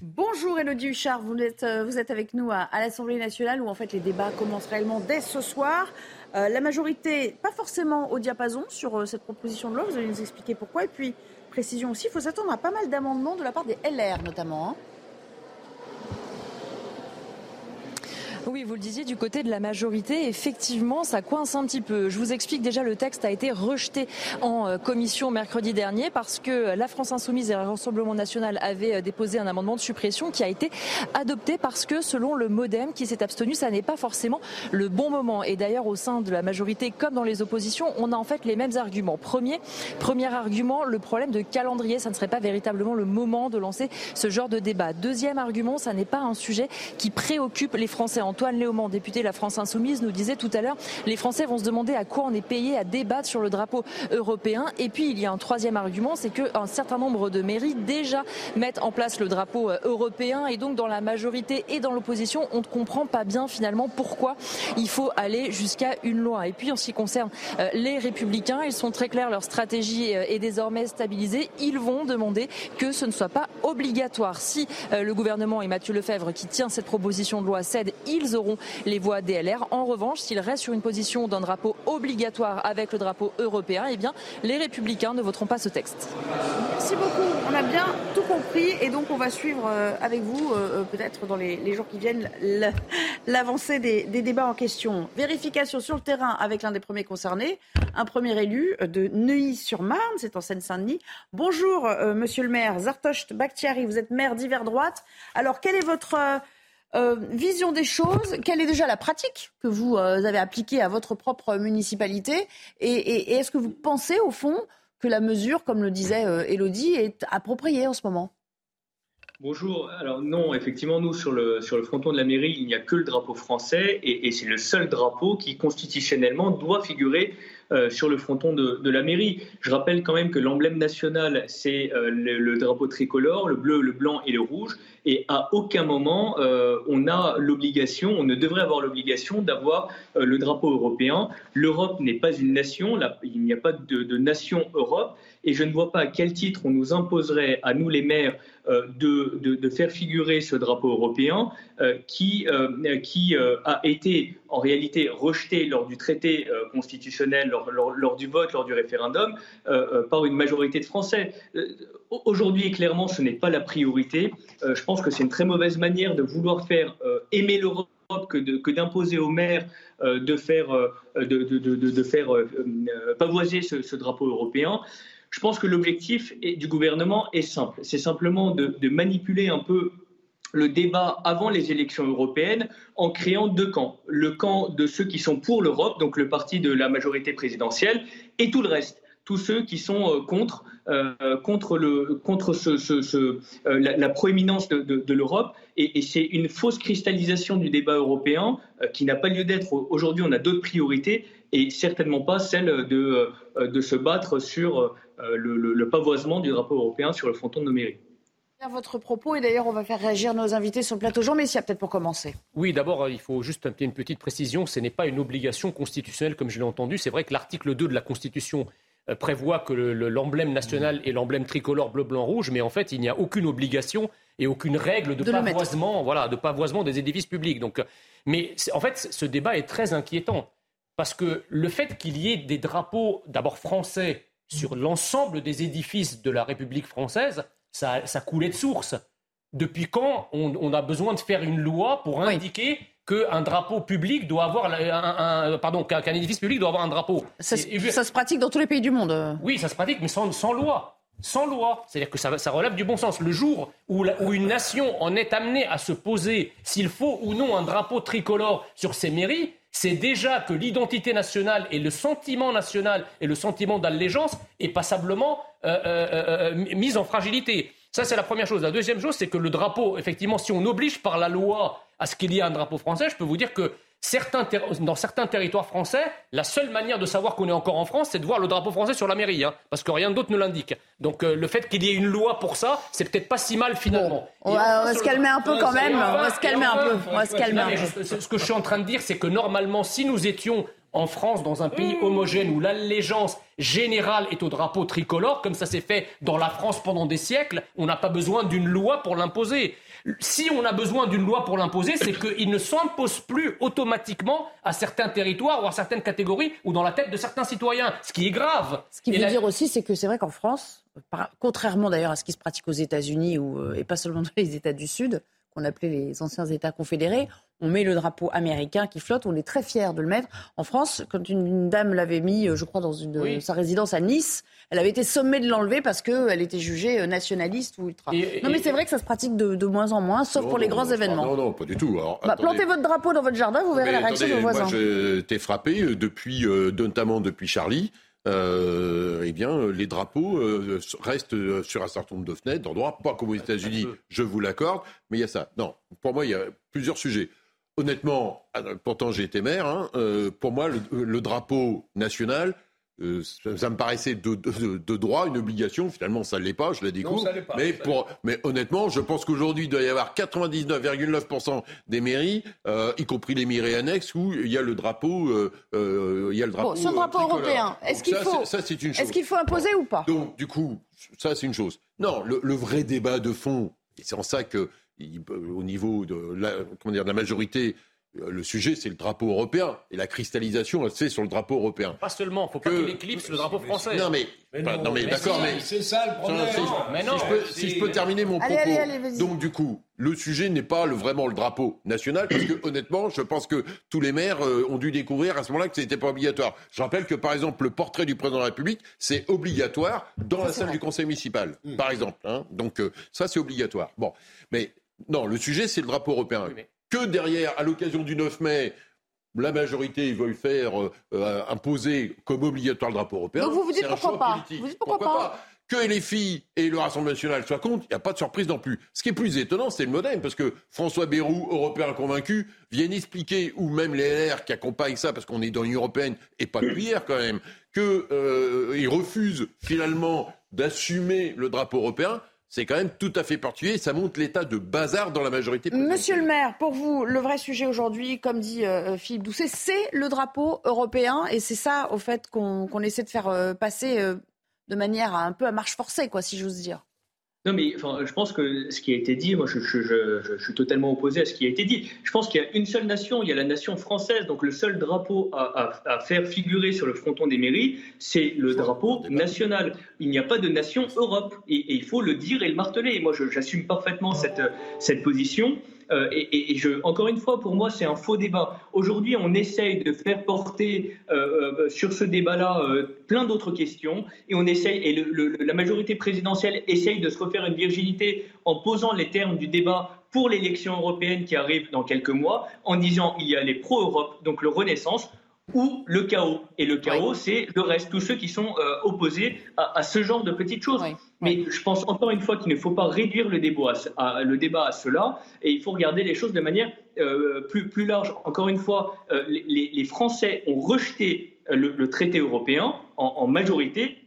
Bonjour Elodie Huchard, vous êtes, euh, vous êtes avec nous à, l'Assemblée nationale où en fait les débats commencent réellement dès ce soir. Euh, la majorité, pas forcément au diapason sur euh, cette proposition de loi, vous allez nous expliquer pourquoi. Et puis, précision aussi, il faut s'attendre à pas mal d'amendements de la part des LR notamment. Hein. Oui, vous le disiez, du côté de la majorité, effectivement, ça coince un petit peu. Je vous explique déjà, le texte a été rejeté en euh, commission mercredi dernier parce que la France Insoumise et le Rassemblement National avaient euh, déposé un amendement de suppression qui a été adopté parce que, selon le modem qui s'est abstenu, ça n'est pas forcément le bon moment. Et d'ailleurs, au sein de la majorité, comme dans les oppositions, on a en fait les mêmes arguments. Premier, premier argument, le problème de calendrier, ça ne serait pas véritablement le moment de lancer ce genre de débat. Deuxième argument, ça n'est pas un sujet qui préoccupe les Français. Antoine Léaumont, député de la France Insoumise, nous disait tout à l'heure, les Français vont se demander à quoi on est payé à débattre sur le drapeau européen. Et puis il y a un troisième argument, c'est qu'un certain nombre de mairies déjà mettent en place le drapeau euh, européen et donc dans la majorité et dans l'opposition, on ne comprend pas bien finalement pourquoi il faut aller jusqu'à une loi. Et puis en ce qui concerne euh, les républicains, ils sont très clairs, leur stratégie euh, est désormais stabilisée. Ils vont demander que ce ne soit pas obligatoire. Si le gouvernement et Mathieu Lefebvre qui tient cette proposition de loi cèdent, ils auront les voix DLR. En revanche, s'ils restent sur une position d'un drapeau obligatoire avec le drapeau européen, eh bien, les républicains ne voteront pas ce texte. Merci beaucoup. On a bien tout compris et donc on va suivre euh, avec vous, euh, euh, peut-être dans les, jours qui viennent, l'avancée des, débats en question. Vérification sur le terrain avec l'un des premiers concernés, un premier élu de Neuilly-sur-Marne, c'est en Seine-Saint-Denis. Bonjour, monsieur le maire, Zartosh Bakhtiari, vous êtes maire d'hiver droite. Alors, quel est votre euh, vision des choses, quelle est déjà la pratique que vous euh, avez appliquée à votre propre municipalité Et, est-ce que vous pensez, au fond, que la mesure, comme le disait euh, Elodie, est appropriée en ce moment? Bonjour. Alors non, effectivement, nous, sur le, sur le fronton de la mairie, il n'y a que le drapeau français et c'est le seul drapeau qui, constitutionnellement, doit figurer euh, sur le fronton de, la mairie. Je rappelle quand même que l'emblème national, c'est euh, le, drapeau tricolore, le bleu, le blanc et le rouge. Et à aucun moment, euh, on a l'obligation, on ne devrait avoir l'obligation d'avoir le drapeau européen. L'Europe n'est pas une nation, il n'y a pas de, de nation Europe. Et je ne vois pas à quel titre on nous imposerait, à nous les maires, euh, de, faire figurer ce drapeau européen euh, qui, euh, qui a été en réalité rejeté lors du traité constitutionnel, lors, du vote, lors du référendum, par une majorité de Français. Aujourd'hui, clairement, ce n'est pas la priorité. je pense que c'est une très mauvaise manière de vouloir faire aimer l'Europe que d'imposer aux maires de faire, de, faire pavoiser ce, drapeau européen. Je pense que l'objectif du gouvernement est simple. C'est simplement de, manipuler un peu le débat avant les élections européennes en créant deux camps. Le camp de ceux qui sont pour l'Europe, donc le parti de la majorité présidentielle, et tout le reste, tous ceux qui sont euh, contre, euh, contre, le, contre euh, la, proéminence de, l'Europe. Et, c'est une fausse cristallisation du débat européen qui n'a pas lieu d'être. Aujourd'hui, on a d'autres priorités et certainement pas celle de, de se battre sur euh, le, pavoisement du drapeau européen sur le fronton de nos mairies votre propos et d'ailleurs on va faire réagir nos invités sur le plateau. Jean Messia, peut-être pour commencer. Oui, d'abord il faut juste une petite précision, ce n'est pas une obligation constitutionnelle comme je l'ai entendu. C'est vrai que l'article 2 de la Constitution euh, prévoit que l'emblème national est l'emblème tricolore bleu, blanc, rouge, mais en fait il n'y a aucune obligation et aucune règle de, pavoisement, voilà, de pavoisement des édifices publics. Donc, mais en fait ce débat est très inquiétant parce que le fait qu'il y ait des drapeaux d'abord français sur l'ensemble des édifices de la République française, ça, ça coulait de source. Depuis quand on, a besoin de faire une loi pour indiquer qu'un drapeau public doit avoir un, pardon qu'un édifice public doit avoir un drapeau? Ça, se pratique dans tous les pays du monde. Oui, ça se pratique, mais sans, loi. Sans loi. C'est-à-dire que ça, ça, relève du bon sens. Le jour où, où une nation en est amenée à se poser s'il faut ou non un drapeau tricolore sur ses mairies, c'est déjà que l'identité nationale et le sentiment national et le sentiment d'allégeance est passablement euh, euh, euh, mis en fragilité. Ça, c'est la première chose. La deuxième chose, c'est que le drapeau, effectivement, si on oblige par la loi à ce qu'il y ait un drapeau français, je peux vous dire que Certains dans certains territoires français, la seule manière de savoir qu'on est encore en France, c'est de voir le drapeau français sur la mairie, hein, parce que rien d'autre ne l'indique. Donc euh, le fait qu'il y ait une loi pour ça, c'est peut-être pas si mal finalement. on, va, se calmer un peu quand même. on va se calmer un peu. On va se calmer un peu. Ce que je suis en train de dire, c'est que normalement, si nous étions en France, dans un pays homogène où l'allégeance générale est au drapeau tricolore, comme ça s'est fait dans la France pendant des siècles, on n'a pas besoin d'une loi pour l'imposer. Si on a besoin d'une loi pour l'imposer, c'est qu'il ne s'impose plus automatiquement à certains territoires ou à certaines catégories ou dans la tête de certains citoyens, ce qui est grave. Ce qui veut dire aussi, c'est que c'est vrai qu'en France, contrairement d'ailleurs à ce qui se pratique aux États-Unis euh, et pas seulement dans les États du Sud, qu'on appelait les anciens États confédérés, on met le drapeau américain qui flotte, on est très fiers de le mettre. En France, quand une, dame l'avait mis, euh, je crois, dans une, sa résidence à Nice, elle avait été sommée de l'enlever parce qu'elle était jugée euh, nationaliste ou ultra. non, mais c'est vrai que ça se pratique de, moins en moins, sauf pour les grands événements. Non, non, pas du tout. Bah, plantez votre drapeau dans votre jardin, vous verrez la réaction de vos voisins. Moi, j'étais frappé euh, depuis, notamment depuis Charlie. Eh bien, les drapeaux restent sur un certain nombre de fenêtres, d'endroits, pas comme aux États-Unis, je vous l'accorde, mais il y a ça. Non, pour moi, il y a plusieurs sujets. Honnêtement, ah, pourtant j'ai été maire, hein, euh, pour moi, le, drapeau national, euh, ça, me paraissait de, droit, une obligation. Finalement, ça ne l'est pas, je la découvre. mais, pour, mais honnêtement, je pense qu'aujourd'hui, il doit y avoir 99,9% des mairies, euh, y compris les mairies annexes, où il y a le drapeau. il y a le drapeau, ce drapeau européen, est-ce qu'il faut, est qu'il faut imposer ou pas? Donc, du coup, ça, c'est une chose. Non, le, le vrai débat de fond, et c'est en ça que au niveau de la, comment dire, de la majorité, euh, le sujet, c'est le drapeau européen. Et la cristallisation, elle se fait sur le drapeau européen. Pas seulement, il ne faut pas qu'il éclipse le drapeau français. Non, mais, non, mais, d'accord, mais. C'est ça le problème. Si, je, peux, terminer mon propos. donc, du coup, le sujet n'est pas le, vraiment le drapeau national, parce que, honnêtement, je pense que tous les maires euh, ont dû découvrir à ce moment-là que ce n'était pas obligatoire. Je rappelle que, par exemple, le portrait du président de la République, c'est obligatoire dans la salle du conseil municipal, mmh. par exemple. Hein. Donc, euh, ça, c'est obligatoire. Bon. Mais non, le sujet, c'est le drapeau européen. Que derrière, à l'occasion du 9 mai, la majorité veut faire euh, euh, imposer comme obligatoire le drapeau européen. Donc vous vous dites pourquoi pas. Vous dites pourquoi, pas, que les filles et le Rassemblement national soient contre, il n'y a pas de surprise non plus. Ce qui est plus étonnant, c'est le modem, parce que François Bayrou, européen convaincu, vient expliquer, ou même les LR qui accompagnent ça, parce qu'on est dans l'Union européenne, et pas depuis hier quand même, qu'ils euh, refusent finalement d'assumer le drapeau européen c'est quand même tout à fait particulier. Ça montre l'état de bazar dans la majorité. Monsieur le maire, pour vous, le vrai sujet aujourd'hui, comme dit euh, Philippe Doucet, c'est le drapeau européen. Et c'est ça, au fait, qu'on essaie de faire euh, passer euh, de manière un peu à marche forcée, quoi, si j'ose dire. Non, mais enfin, je pense que ce qui a été dit, moi je, je, je, je, suis totalement opposé à ce qui a été dit. Je pense qu'il y a une seule nation, il y a la nation française, donc le seul drapeau à, à, à faire figurer sur le fronton des mairies, c'est le drapeau national. Il n'y a pas de nation Europe, et, et, il faut le dire et le marteler. Et moi j'assume parfaitement cette, cette position. Euh, et, je, encore une fois, pour moi, c'est un faux débat. Aujourd'hui, on essaye de faire porter euh, euh, sur ce débat-là plein d'autres questions, et on essaye, et la majorité présidentielle essaye de se refaire une virginité en posant les termes du débat pour l'élection européenne qui arrive dans quelques mois, en disant il y a les pro-Europe, donc le Renaissance, ou le chaos. Et le chaos, c'est le reste, tous ceux qui sont opposés à, ce genre de petites choses. Mais je pense encore une fois qu'il ne faut pas réduire le débat à, le débat à cela, et il faut regarder les choses de manière euh, plus, plus large. Encore une fois, euh, les, les, Français ont rejeté le, le traité européen en, en majorité,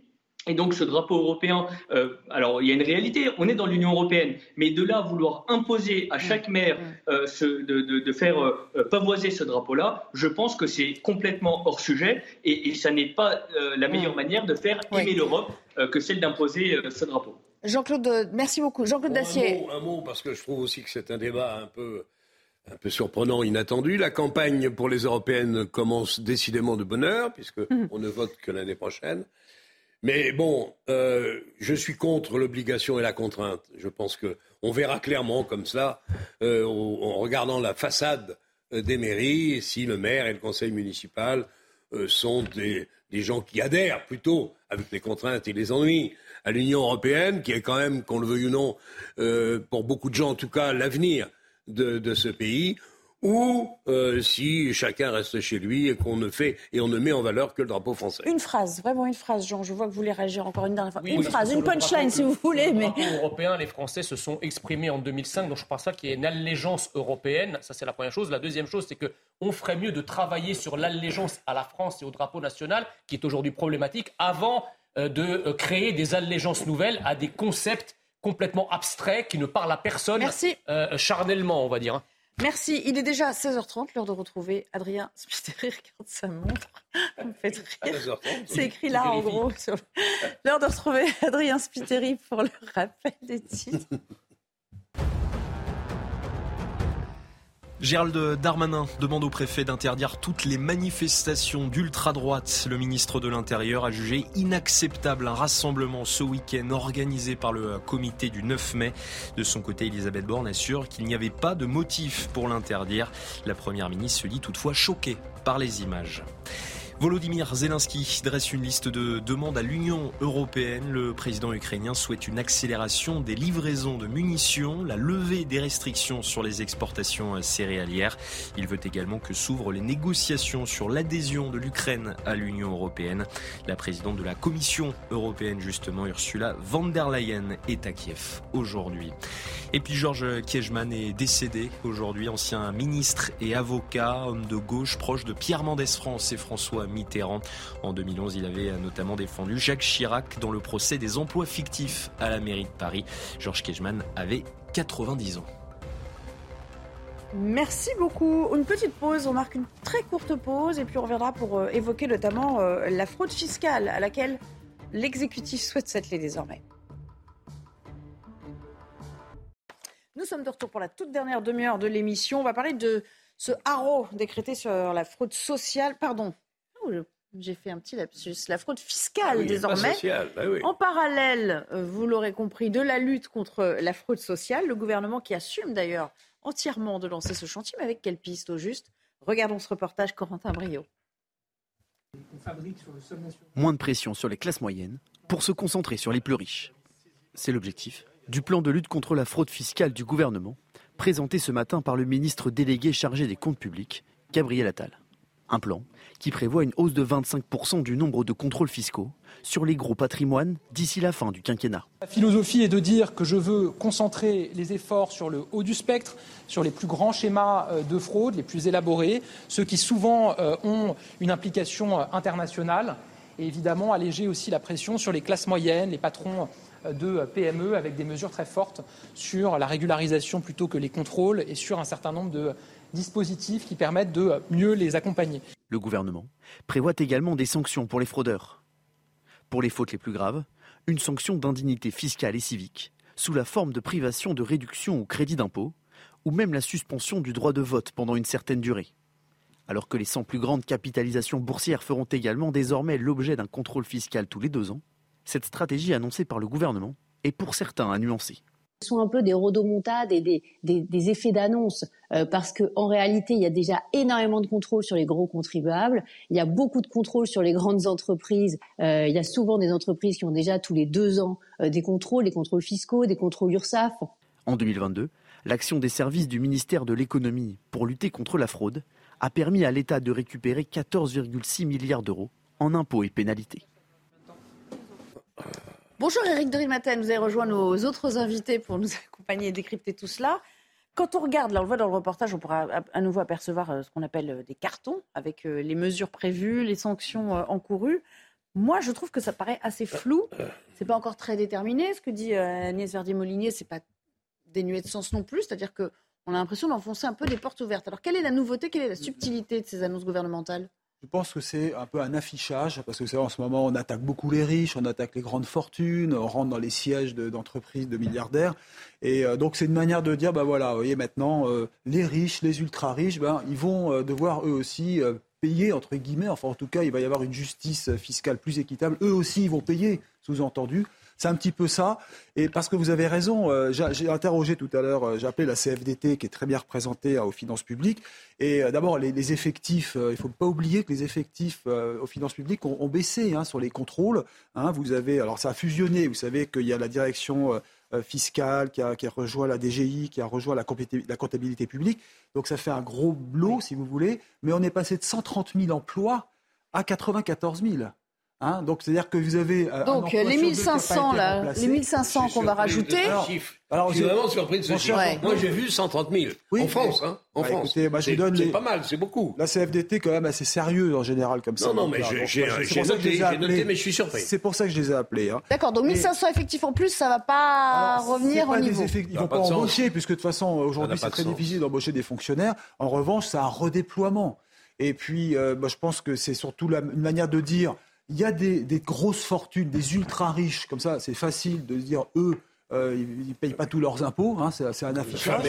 et donc ce drapeau européen, euh, alors il y a une réalité, on est dans l'Union européenne, mais de là vouloir imposer à chaque maire euh, ce, de, de, de, faire euh, pavoiser ce drapeau-là, je pense que c'est complètement hors sujet et, et ça n'est pas euh, la meilleure manière de faire aimer l'Europe euh, que celle d'imposer ce drapeau. Jean-Claude, merci beaucoup. Jean-Claude Dacier. Un mot, parce que je trouve aussi que c'est un débat un peu un peu surprenant, inattendu. La campagne pour les européennes commence décidément de bonne heure, puisqu'on mmh. ne vote que l'année prochaine. Mais bon, euh, je suis contre l'obligation et la contrainte. Je pense que on verra clairement comme cela, euh, en regardant la façade euh, des mairies, si le maire et le conseil municipal sont des, gens qui adhèrent plutôt, avec les contraintes et les ennuis, à l'Union européenne, qui est quand même, qu'on le veuille ou non, pour beaucoup de gens en tout cas, l'avenir de, ce pays, ou euh, si chacun reste chez lui et qu'on ne fait et on ne met en valeur que le drapeau français. Une phrase, vraiment une phrase, Jean. Je vois que vous voulez réagir encore une dernière fois. une phrase, une punchline si vous voulez. Mais européen, les Français se sont exprimés en 2005, donc je pense pas qu'il y ait une allégeance européenne. Ça c'est la première chose. La deuxième chose, c'est que on ferait mieux de travailler sur l'allégeance à la France et au drapeau national, qui est aujourd'hui problématique, avant euh, de euh, créer des allégeances nouvelles à des concepts complètement abstraits qui ne parlent à personne charnellement, on va dire. Merci. Il est déjà 16h30, l'heure de retrouver Adrien Spiteri. Regarde sa montre. Me fait rire. C'est écrit là, en gros. L'heure de retrouver Adrien Spiteri pour le rappel des titres. Gérald Darmanin demande au préfet d'interdire toutes les manifestations d'ultra-droite. Le ministre de l'Intérieur a jugé inacceptable un rassemblement ce week-end organisé par le comité du 9 mai. De son côté, Elisabeth Borne assure qu'il n'y avait pas de motif pour l'interdire. La première ministre se dit toutefois choquée par les images. Volodymyr Zelensky dresse une liste de demandes à l'Union européenne. Le président ukrainien souhaite une accélération des livraisons de munitions, la levée des restrictions sur les exportations céréalières. Il veut également que s'ouvrent les négociations sur l'adhésion de l'Ukraine à l'Union européenne. La présidente de la Commission européenne, justement, Ursula von der Leyen, est à Kiev aujourd'hui. Et puis Georges Kiejman est décédé aujourd'hui, ancien ministre et avocat, homme de gauche proche de Pierre Mendès France et Mitterrand. En 2011, il avait notamment défendu Jacques Chirac dans le procès des emplois fictifs à la mairie de Paris. Georges Kejman avait 90 ans. Merci beaucoup. Une petite pause, on marque une très courte pause et puis on reviendra pour euh, évoquer notamment euh, la fraude fiscale à laquelle l'exécutif souhaite s'atteler désormais. Nous sommes de retour pour la toute dernière demi-heure de l'émission. On va parler de ce haro décrété sur la fraude sociale. Pardon, j'ai fait un petit lapsus. La fraude fiscale ah désormais. Bah en parallèle, euh, vous l'aurez compris, de la lutte contre la fraude sociale, le gouvernement qui assume d'ailleurs entièrement de lancer ce chantier, mais avec quelle piste au juste? Regardons ce reportage, Corentin Brio. Moins de pression sur les classes moyennes pour se concentrer sur les plus riches. C'est l'objectif du plan de lutte contre la fraude fiscale du gouvernement, présenté ce matin par le ministre délégué chargé des comptes publics, Gabriel Attal. Un plan qui prévoit une hausse de 25% du nombre de contrôles fiscaux sur les gros patrimoines d'ici la fin du quinquennat. La philosophie est de dire que je veux concentrer les efforts sur le haut du spectre, sur les plus grands schémas euh, de fraude, les plus élaborés, ceux qui souvent euh, ont une implication euh, internationale, et évidemment alléger aussi la pression sur les classes moyennes, les patrons de PME avec des mesures très fortes sur la régularisation plutôt que les contrôles et sur un certain nombre de dispositifs qui permettent de mieux les accompagner. Le gouvernement prévoit également des sanctions pour les fraudeurs. Pour les fautes les plus graves, une sanction d'indignité fiscale et civique, sous la forme de privation de réduction ou crédit d'impôt, ou même la suspension du droit de vote pendant une certaine durée. Alors que les 100 plus grandes capitalisations boursières feront également désormais l'objet d'un contrôle fiscal tous les deux ans, cette stratégie annoncée par le gouvernement est pour certains à nuancer sont un peu des rodomontades et des, des, effets d'annonce euh, parce qu'en réalité, il y a déjà énormément de contrôles sur les gros contribuables. Il y a beaucoup de contrôles sur les grandes entreprises. Euh, il y a souvent des entreprises qui ont déjà tous les deux ans euh, des contrôles, des contrôles fiscaux, des contrôles URSAF. En 2022, l'action des services du ministère de l'économie pour lutter contre la fraude a permis à l'État de récupérer 14,6 milliards d'euros en impôts et pénalités. Bonjour Eric de vous avez rejoint nos autres invités pour nous accompagner et décrypter tout cela. Quand on regarde, là on le voit dans le reportage, on pourra à nouveau apercevoir euh, ce qu'on appelle euh, des cartons avec euh, les mesures prévues, les sanctions encourues. Moi, je trouve que ça paraît assez flou. C'est pas encore très déterminé. Ce que dit Agnès Verdier-Molinier, c'est pas dénué de sens non plus. C'est-à-dire qu'on a l'impression d'enfoncer un peu des portes ouvertes. Alors, quelle est la nouveauté, quelle est la subtilité de ces annonces gouvernementales? Je pense que c'est un peu un affichage, parce que en ce moment, on attaque beaucoup les riches, on attaque les grandes fortunes, on rentre dans les sièges d'entreprises de, milliardaires. Et euh, donc, c'est une manière de dire, ben voilà, vous voyez, maintenant, euh, les riches, les ultra-riches, ben, ils vont euh, devoir eux aussi payer, entre guillemets, enfin, en tout cas, il va y avoir une justice fiscale plus équitable. Eux aussi, ils vont payer, sous-entendu. C'est un petit peu ça. Et parce que vous avez raison, euh, j'ai interrogé tout à l'heure, euh, j'ai appelé la CFDT qui est très bien représentée hein, aux finances publiques. Et euh, d'abord, les, effectifs, il ne faut pas oublier que les effectifs aux finances publiques ont, baissé hein, sur les contrôles. Hein. vous avez, alors ça a fusionné, vous savez qu'il y a la direction fiscale, qui a, rejoint la DGI, qui a rejoint la, comptabilité publique. Donc ça fait un gros lot, si vous voulez. Mais on est passé de 130 000 emplois à 94 000. Hein, donc c'est-à-dire que vous avez euh, donc les 1500 là, les 1500 qu'on va rajouter. Alors, je suis vraiment surpris de ce chiffre. Moi j'ai vu 130 000 en France, hein, en bah, France. Écoutez, je donne c'est pas mal, c'est beaucoup. La CFDT quand même assez sérieux en général comme ça. Non non, mais j'ai noté, noté, mais je suis surpris. C'est pour ça que je les ai appelés. Hein. D'accord, donc 1500 effectifs en plus, ça va pas revenir au niveau. Ils vont pas embaucher puisque de toute façon aujourd'hui c'est très difficile d'embaucher des fonctionnaires. En revanche, c'est un redéploiement. Et puis, euh, je pense que c'est surtout une manière de dire il y a des, grosses fortunes, des ultra riches, comme ça, c'est facile de dire eux, euh, ils ne payent pas tous leurs impôts, hein, c'est un affichage.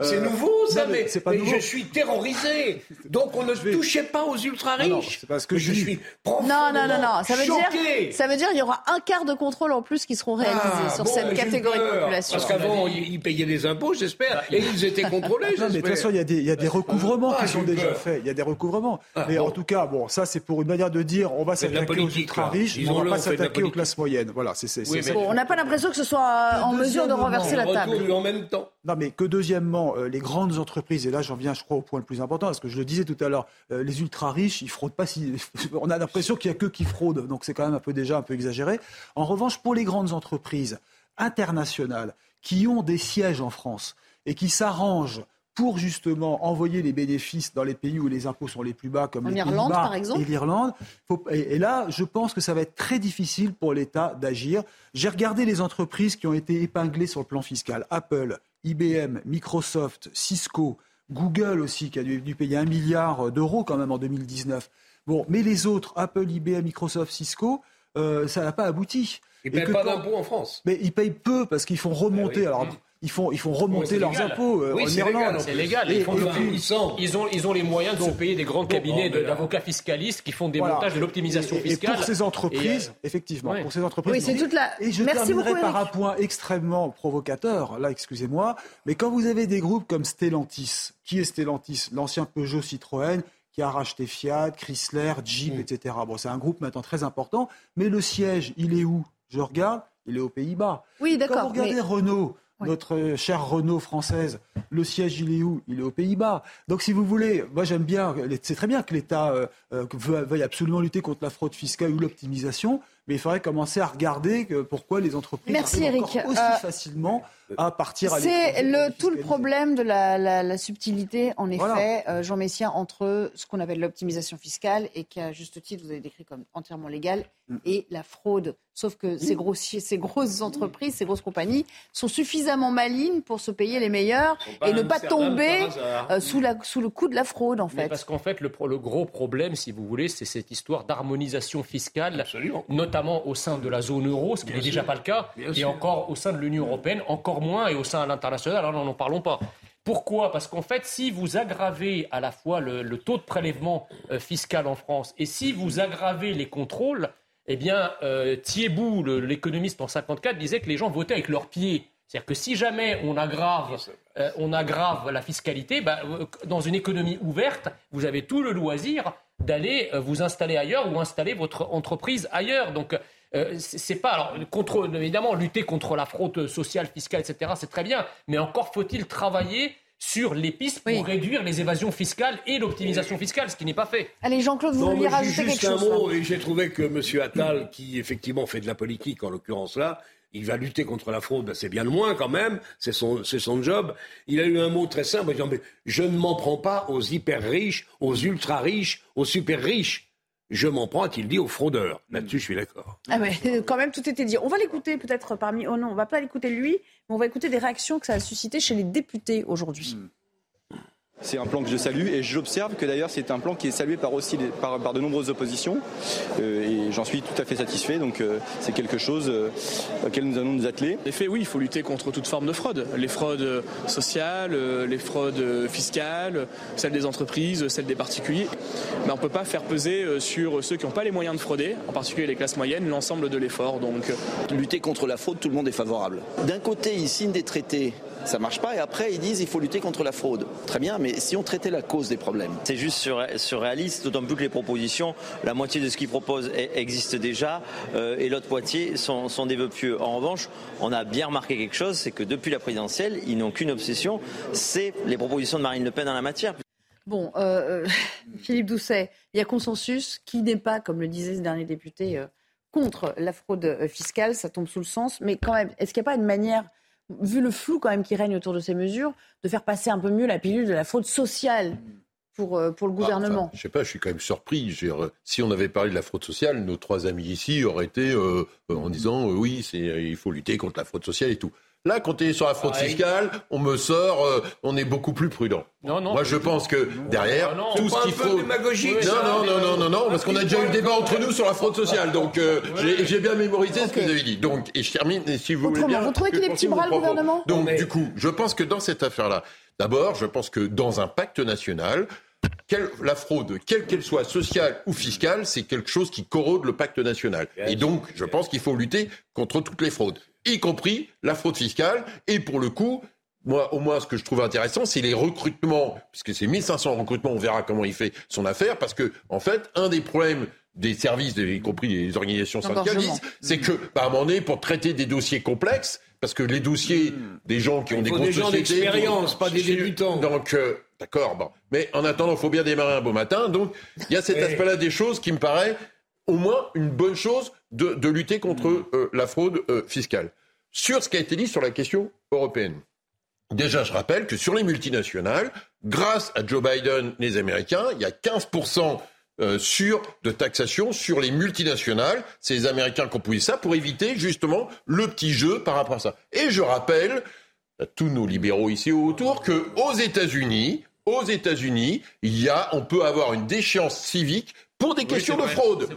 C'est euh, nouveau, ça, mais, je suis terrorisé. Donc on ne touchait pas aux ultra riches. c'est parce que je, suis Non, non, non, non. Ça veut dire, ça veut dire, il y aura un quart de contrôle en plus qui seront réalisés ah, sur cette catégorie de population. Parce qu'avant, ils payaient des impôts, j'espère, et ils étaient contrôlés. Non, mais de toute façon, il y a des, il y a des recouvrements qui sont déjà faits. Il y a des recouvrements. Ah, mais en tout cas, bon, ça, c'est pour une manière de dire, on va s'attaquer aux ultra riches, on ne va pas s'attaquer aux classes moyennes. Voilà, c'est On n'a pas l'impression que ce soit en mesure de renverser la table. En même temps. Non, mais que deuxièmement, euh, les grandes entreprises, et là j'en viens, je crois, au point le plus important, parce que je le disais tout à l'heure, euh, les ultra riches, ils fraudent pas si. On a l'impression qu'il y a que qui fraudent, donc c'est quand même un peu déjà un peu exagéré. En revanche, pour les grandes entreprises internationales qui ont des sièges en France et qui s'arrangent pour justement envoyer les bénéfices dans les pays où les impôts sont les plus bas, comme l'Irlande par exemple. et l'Irlande. Et, là, je pense que ça va être très difficile pour l'État d'agir. J'ai regardé les entreprises qui ont été épinglées sur le plan fiscal. Apple, IBM, Microsoft, Cisco, Google aussi, qui a dû, payer un milliard d'euros quand même en 2019. Bon, mais les autres, Apple, IBM, Microsoft, Cisco, euh, ça n'a pas abouti. Ils ne payent pas d'impôts en France. Mais ils payent peu parce qu'ils font remonter. Alors, ils font, ils font remonter leurs impôts euh, en Irlande. C'est légal. ils, ont, ils ont les moyens de se payer des grands cabinets d'avocats fiscalistes qui font des montages de l'optimisation fiscale. Et pour ces entreprises, euh, effectivement, pour ces entreprises. Oui, c'est toute la. Et je Merci terminerai par un point extrêmement provocateur. Là, excusez-moi, mais quand vous avez des groupes comme Stellantis, qui est Stellantis, l'ancien Peugeot Citroën, qui a racheté Fiat, Chrysler, Jeep, mm. etc. Bon, c'est un groupe maintenant très important, mais le siège, il est où? Je regarde, il est aux Pays-Bas. Oui, d'accord. Quand vous regardez Renault, notre chère Renault française, le siège, il est où? Il est aux Pays-Bas. Donc, si vous voulez, moi j'aime bien, c'est très bien que l'État euh, euh, veuille absolument lutter contre la fraude fiscale ou l'optimisation, mais il faudrait commencer à regarder pourquoi les entreprises Merci, arrivent aussi euh, facilement à partir à C'est le, tout le problème de la, subtilité, en effet, Jean Messia, entre ce qu'on appelle l'optimisation fiscale et qui, à juste titre, vous avez décrit comme entièrement légal, mm. et la fraude. Sauf que ces, ces grosses entreprises, ces grosses compagnies sont suffisamment malines pour se payer les meilleurs et ne pas tomber euh, sous, la, sous, le coup de la fraude, en fait. parce qu'en fait, le, le, gros problème, si vous voulez, c'est cette histoire d'harmonisation fiscale, notamment au sein de la zone euro, ce qui n'est déjà pas le cas, et encore au sein de l'Union européenne, encore moins, et au sein de l'international, alors n'en parlons pas. Pourquoi? Parce qu'en fait, si vous aggravez à la fois le, taux de prélèvement euh, fiscal en France et si vous aggravez les contrôles, eh bien, euh, l'économiste en 54, disait que les gens votaient avec leurs pieds. C'est-à-dire que si jamais on aggrave, euh, on aggrave la fiscalité, bah, euh, dans une économie ouverte, vous avez tout le loisir d'aller vous installer ailleurs ou installer votre entreprise ailleurs. Donc, c'est pas alors contre, évidemment lutter contre la fraude sociale, fiscale, etc. C'est très bien, mais encore faut-il travailler sur les pistes pour réduire les évasions fiscales et l'optimisation fiscale, ce qui n'est pas fait. Allez, Jean-Claude, vous vouliez rajouter quelque chose un mot, et j'ai trouvé que M. Attal, qui effectivement fait de la politique, en l'occurrence là, il va lutter contre la fraude, ben, c'est bien le moins quand même, c'est son, son job. Il a eu un mot très simple, disant, mais je ne m'en prends pas aux hyper riches, aux ultra riches, aux super riches. Je m'en prends, a-t-il dit, aux fraudeurs. Là-dessus, je suis d'accord. Ah ouais, quand même, tout était dit. On va l'écouter peut-être parmi... Oh non, on va pas l'écouter lui, mais on va écouter des réactions que ça a suscité chez les députés aujourd'hui. Hmm. C'est un plan que je salue et j'observe que d'ailleurs c'est un plan qui est salué par aussi par, de nombreuses oppositions euh, et j'en suis tout à fait satisfait donc euh, c'est quelque chose euh, auquel nous allons nous atteler. En effet oui il faut lutter contre toute forme de fraude, les fraudes sociales, les fraudes fiscales, celles des entreprises, celles des particuliers. Mais on ne peut pas faire peser sur ceux qui n'ont pas les moyens de frauder, en particulier les classes moyennes, l'ensemble de l'effort. Donc lutter contre la fraude tout le monde est favorable. D'un côté ils signent des traités ça marche pas. Et après, ils disent il faut lutter contre la fraude. Très bien, mais si on traitait la cause des problèmes. C'est juste surréaliste, d'autant plus que les propositions, la moitié de ce qu'ils proposent existe déjà, euh, et l'autre moitié sont, sont, des vœux pieux. En revanche, on a bien remarqué quelque chose, c'est que depuis la présidentielle, ils n'ont qu'une obsession, c'est les propositions de Marine Le Pen dans la matière. Bon, euh, euh, Philippe Doucet, il y a consensus qui n'est pas, comme le disait ce dernier député, contre la fraude fiscale, ça tombe sous le sens, mais quand même, est-ce qu'il n'y a pas une manière vu le flou quand même qui règne autour de ces mesures, de faire passer un peu mieux la pilule de la fraude sociale pour, euh, pour le bah, gouvernement Je ne sais pas, je suis quand même surpris. Si on avait parlé de la fraude sociale, nos trois amis ici auraient été euh, en disant euh, oui, il faut lutter contre la fraude sociale et tout. Là, quand on est sur la fraude fiscale, on me sort, euh, on est beaucoup plus prudent. Non, non, Moi, je pense que derrière, ah tout ce qu'il faut. non, non, non, non, non, non, parce qu'on a déjà eu le débat entre nous sur la fraude sociale. Donc, euh, j'ai bien mémorisé ce que vous avez dit. Donc, et je termine, si vous voulez bien. Vous trouvez qu'il est petit bras, le gouvernement? Donc, du coup, je pense que dans cette affaire-là, d'abord, je pense que dans un pacte national, la fraude, quelle qu'elle soit sociale ou fiscale, c'est quelque chose qui corrode le pacte national. Et donc, je pense qu'il faut lutter contre toutes les fraudes y compris la fraude fiscale. Et pour le coup, moi, au moins, ce que je trouve intéressant, c'est les recrutements, puisque c'est 1500 recrutements, on verra comment il fait son affaire, parce que, en fait, un des problèmes des services, y compris les organisations syndicalistes, c'est que, bah, à un moment donné, pour traiter des dossiers complexes, parce que les dossiers hmm. des gens qui ont des grosses des gens d'expérience, pas des débutants. Donc, euh, d'accord, bon. Mais en attendant, il faut bien démarrer un beau matin. Donc, il y a cet aspect-là des choses qui me paraît au moins une bonne chose de, lutter contre mm. euh, la fraude euh, fiscale. Sur ce qui a été dit sur la question européenne. Déjà, je rappelle que sur les multinationales, grâce à Joe Biden, les Américains, il y a 15% euh, sur de taxation sur les multinationales. C'est les Américains qui ont poussé ça pour éviter justement le petit jeu par rapport à ça. Et je rappelle à tous nos libéraux ici autour que aux États-Unis, aux États-Unis, il y a, on peut avoir une déchéance civique pour des questions de fraude.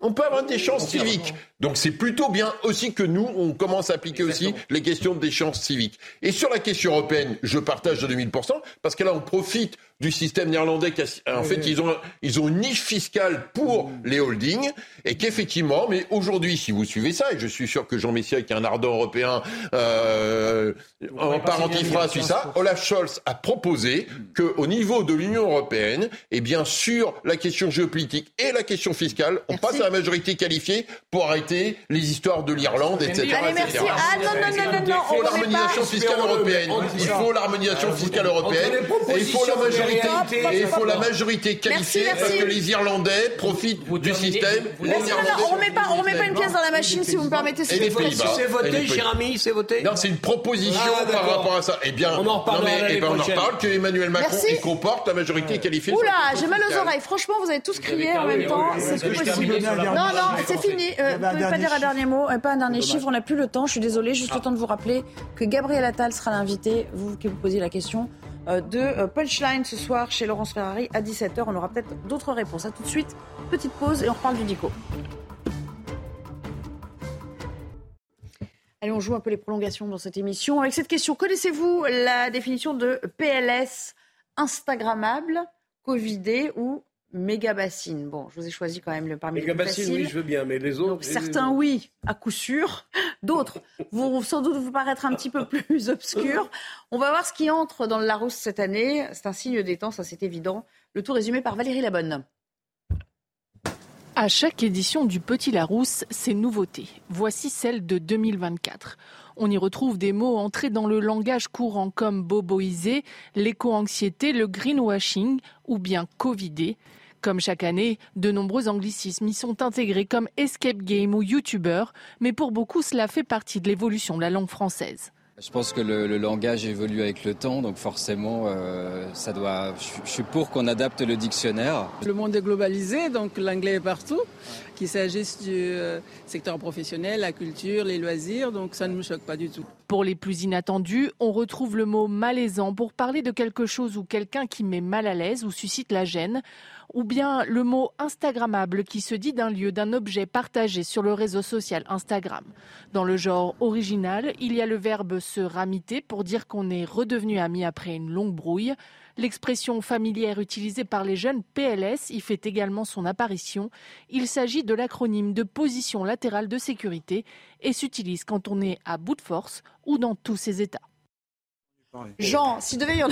On peut avoir des chances civiques. Donc c'est plutôt bien aussi que nous, on commence à appliquer aussi les questions de déchéance civiques. Et sur la question européenne, je partage de 2000%, parce que là, on profite du système néerlandais. en fait, ils ont, ils ont une niche fiscale pour mm. les holdings et qu'effectivement, mais aujourd'hui, si vous suivez ça, et je suis sûr que Jean Messia, qui est un ardent européen, euh, en parentifra suit ça, Olaf Scholz a proposé qu'au niveau de l'Union européenne, et bien sûr, la question géopolitique et la question fiscale, on passe à la majorité qualifiée pour arrêter les histoires de l'Irlande, etc. Allez, merci. Ah non, non, non, non, non. Il faut l'harmonisation fiscale européenne. Il faut l'harmonisation fiscale européenne. Et il faut la majorité et il faut la majorité qualifiée parce que les Irlandais profitent du système. on ne remet pas, remet pas une pièce dans la machine si vous me permettez. C'est voté, cher ami, c'est voté. Non, c'est une proposition ah, par rapport à ça. Eh bien, on en reparle. Eh ben, on en reparle que Emmanuel Macron comporte la majorité qualifiée. Oula, j'ai mal aux oreilles. Franchement, vous avez tous crié en même temps. C'est plus possible. Non, non, c'est fini. Vous ne pouvez pas dire un dernier mot, pas un dernier chiffre. On n'a plus le temps. Je suis désolée. Juste le temps de vous rappeler que Gabriel Attal sera l'invité. Vous qui vous posiez la question. Euh, de euh, Punchline ce soir chez Laurence Ferrari à 17h. On aura peut-être d'autres réponses. A tout de suite, petite pause et on reparle du DICO. Allez, on joue un peu les prolongations dans cette émission. Avec cette question, connaissez-vous la définition de PLS Instagrammable, Covidé ou méga bassine. Bon, je vous ai choisi quand même le parmi méga les bassine, oui, je veux bien, mais les autres. certains, oui, à coup sûr. D'autres vont sans doute vous paraître un petit peu plus obscurs. On va voir ce qui entre dans le Larousse cette année. C'est un signe des temps, ça c'est évident. Le tout résumé par Valérie Labonne. À chaque édition du Petit Larousse, c'est nouveautés. Voici celle de 2024. On y retrouve des mots entrés dans le langage courant comme boboisé, l'éco-anxiété, le greenwashing ou bien covidé. Comme chaque année, de nombreux anglicismes y sont intégrés comme escape game ou YouTuber, mais pour beaucoup cela fait partie de l'évolution de la langue française. Je pense que le, langage évolue avec le temps, donc forcément, euh, ça doit. Je, suis pour qu'on adapte le dictionnaire. Le monde est globalisé, donc l'anglais est partout, qu'il s'agisse du euh, secteur professionnel, la culture, les loisirs, donc ça ne me choque pas du tout. Pour les plus inattendus, on retrouve le mot malaisant pour parler de quelque chose ou quelqu'un qui met mal à l'aise ou suscite la gêne ou bien le mot Instagrammable qui se dit d'un lieu, d'un objet partagé sur le réseau social Instagram. Dans le genre original, il y a le verbe se ramiter pour dire qu'on est redevenu ami après une longue brouille. L'expression familière utilisée par les jeunes PLS y fait également son apparition. Il s'agit de l'acronyme de position latérale de sécurité et s'utilise quand on est à bout de force ou dans tous ses états. Jean, s'il devait y en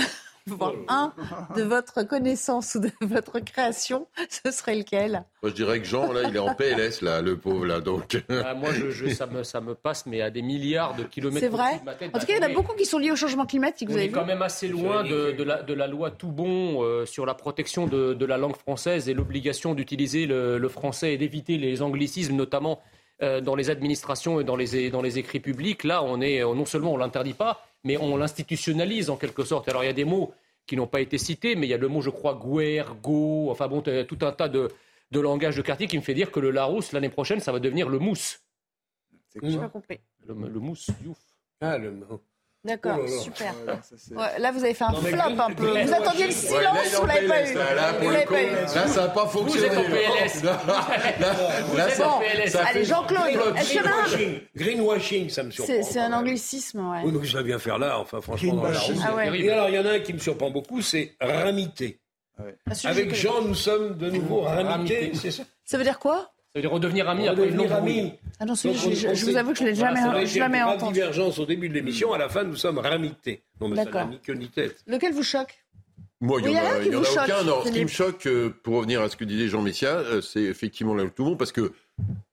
avoir un de votre connaissance ou de votre création, ce serait lequel? Moi, je dirais que Jean, là, il est en PLS, là, le pauvre, là, donc. Ah, moi, je, je- ça, me, ça me passe, mais à des milliards de kilomètres. C'est vrai au-dessus de ma tête. En tout cas, il y en a beaucoup qui sont liés au changement climatique, vous On avez est vu quand même assez loin de, de la, de la loi tout bon euh, sur la protection de, de la langue française et l'obligation d'utiliser le, le français et d'éviter les anglicismes, notamment euh, dans les administrations et dans les, dans les écrits publics. Là, on est, non seulement on l'interdit pas, mais on l'institutionnalise en quelque sorte. Alors il y a des mots qui n'ont pas été cités, mais il y a le mot, je crois, guerre, go, enfin bon, tout un tas de, de langage de quartier qui me fait dire que le Larousse, l'année prochaine, ça va devenir le mousse. J'ai pas compris. Le, le mousse, youf. Ah, le mot. D'accord, Oh super. Là, ça, c'est- Ouais, là, vous avez fait un Non, flop un peu. Green Vous attendiez le silence Ouais, en vous l'avez pas PLS, eu là, là, Vous l'avez pas eu là, ça n'a pas fonctionné. êtes en PLS. Là, là, là, ça- Bon, ça allez, Jean-Claude, en Greenwashing, greenwashing, ça me surprend. C'est un anglicisme, ouais. Oui, mais que ça vient faire là, enfin, franchement. dans la. Ah ouais. Et alors, il y en a un qui me surprend beaucoup, c'est ramité. Ah, je Avec Jean, nous sommes de nouveau ramités, Ramités. c'est ça? Ça veut dire quoi? Ça veut dire redevenir amis après une longue amis. Ah non, celui-là, Donc, je, vous avoue que je l'ai Voilà, jamais, être l'ai jamais une grande entendu. divergence au début de l'émission, à la fin, nous sommes ramités. Non, mais ça D'accord. n'a ni queue ni tête. Lequel vous choque Moi, il n'y en a y en a aucun. Non, ce qui me choque, euh, pour revenir à ce que disait Jean Messia, euh, c'est effectivement là tout le monde, parce que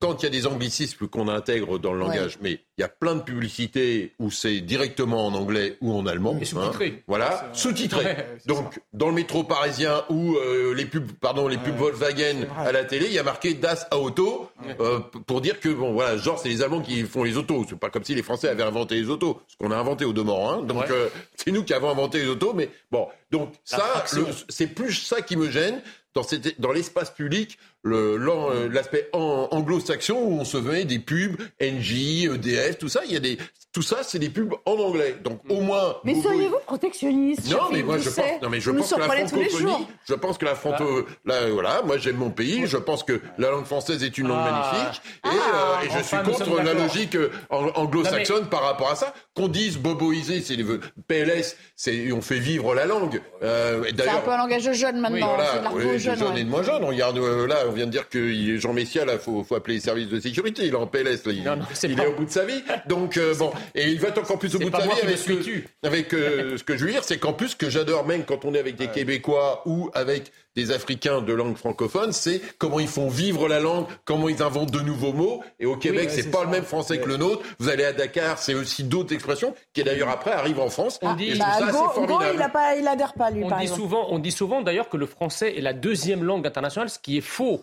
quand il y a des anglicismes qu'on intègre dans le Ouais. langage, mais il y a plein de publicités où c'est directement en anglais ou en allemand. Et sous-titré. voilà, sous-titré. Ouais, Donc, dans le métro parisien ou euh, les pubs, pardon, les pubs Volkswagen à la télé, il y a marqué Das Auto euh, pour dire que bon, voilà, genre c'est les Allemands qui font les autos. C'est pas comme si les Français avaient inventé les autos, ce qu'on a inventé au demeurant. Hein. Donc, Ouais. euh, c'est nous qui avons inventé les autos, mais bon, donc La ça, c'est plus ça qui me gêne dans, cette- dans l'espace public, l'aspect an- anglo-saxon où on se met des pubs NJ, EDF, tout ça. Il y a des, tout ça, c'est des pubs en anglais. Donc au moins. Mais vous- seriez-vous protectionniste non, mais moi je pense, non, mais je pense que la surprenez tous les francophonie, je pense que la franco, là, voilà, moi j'aime mon pays, je pense que la langue française est une langue Ah. magnifique, et, Ah. euh, et je Enfin, suis contre la logique euh, ang- anglo-saxonne par rapport à ça. Qu'on dise boboiser, c'est les PLS, c'est on fait vivre la langue. Euh, C'est un peu un langage de jeune maintenant. voilà, c'est de l'argot jeune. et de moins jeunes. On regarde euh, là, on vient de dire que Jean Messia, là, faut, faut appeler les services de sécurité. Il est en PLS, là, il, Non, non, c'est il pas- est au bout de sa vie. Donc euh, bon, et il va être encore plus au bout de sa vie avec, que- avec euh, ce que je veux dire, c'est qu'en plus que j'adore même quand on est avec des Québécois ou avec des Africains de langue francophone, c'est comment ils font vivre la langue, comment ils inventent de nouveaux mots. Et au Québec, ouais, c'est pas ça. le même français que le nôtre. Vous allez à Dakar, c'est aussi d'autres expressions qui d'ailleurs après arrivent en France. On et dit- je Bah, ça Go, Go, il, a pas, il adhère pas, lui, On par dit, exemple. souvent, on dit souvent d'ailleurs que le français est la deuxième langue internationale, ce qui est faux.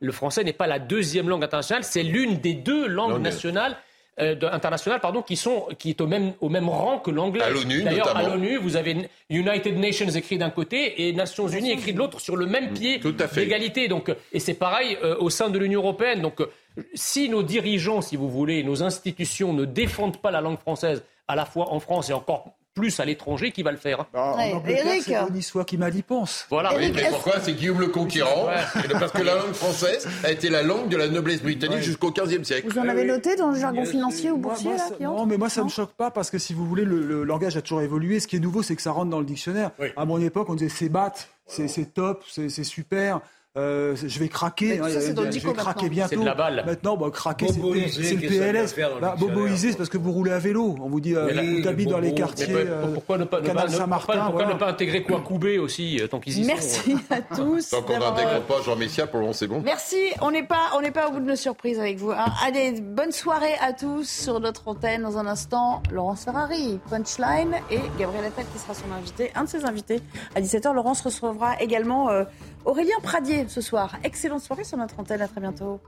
Le français n'est pas la deuxième langue internationale, c'est l'une des deux langues Langue. nationales. Euh, de- internationales, pardon, qui sont qui est au même au même rang que l'anglais. À l'ONU, D'ailleurs, à l'ONU, vous avez United Nations écrit d'un côté et Nations Unies écrit de l'autre sur le même pied Mm. Tout à fait. d'égalité. Donc, et c'est pareil euh, au sein de l'Union européenne. Donc, si nos dirigeants, si vous voulez, nos institutions ne défendent pas la langue française à la fois en France et encore plus à l'étranger, qui va le faire Ouais, en Angleterre, Eric. c'est Soie qui m'a dit pense. Voilà. Oui, mais pourquoi C'est Guillaume le Conquérant. Parce que la langue française a été la langue de la noblesse britannique jusqu'au XVe siècle. Vous en avez oui. noté dans le jargon financier ou boursier, moi, là, Non, mais moi, ça Non me choque pas parce que si vous voulez, le, le langage a toujours évolué. Ce qui est nouveau, c'est que ça rentre dans le dictionnaire. Oui. À mon époque, on disait c'est bat, c'est top, c'est c'est super. Euh, je vais craquer, hein, ça, je vais craquer bientôt. C'est de la balle. Maintenant, bah, craquer, c'est le PLS. Bah, c'est parce que vous roulez à vélo. On vous dit, euh, vous habitez dans les quartiers. Mais euh, pourquoi ne pas, Canal ne- Saint-Martin, pourquoi- pourquoi voilà. ne pas intégrer Kouakoubé aussi, euh, tant qu'ils y sont Merci à tous. Tant qu'on n'intègre euh, pas Jean Messia, pour le moment, c'est bon. Merci, on n'est pas, on n'est pas au bout de nos surprises avec vous. hein. Allez, bonne soirée à tous sur notre antenne. Dans un instant, Laurence Ferrari, Punchline et Gabriel Attal qui sera son invité, un de ses invités. À 17h, Laurence recevra également euh, Aurélien Pradier ce soir. Excellente soirée sur notre antenne, à très bientôt.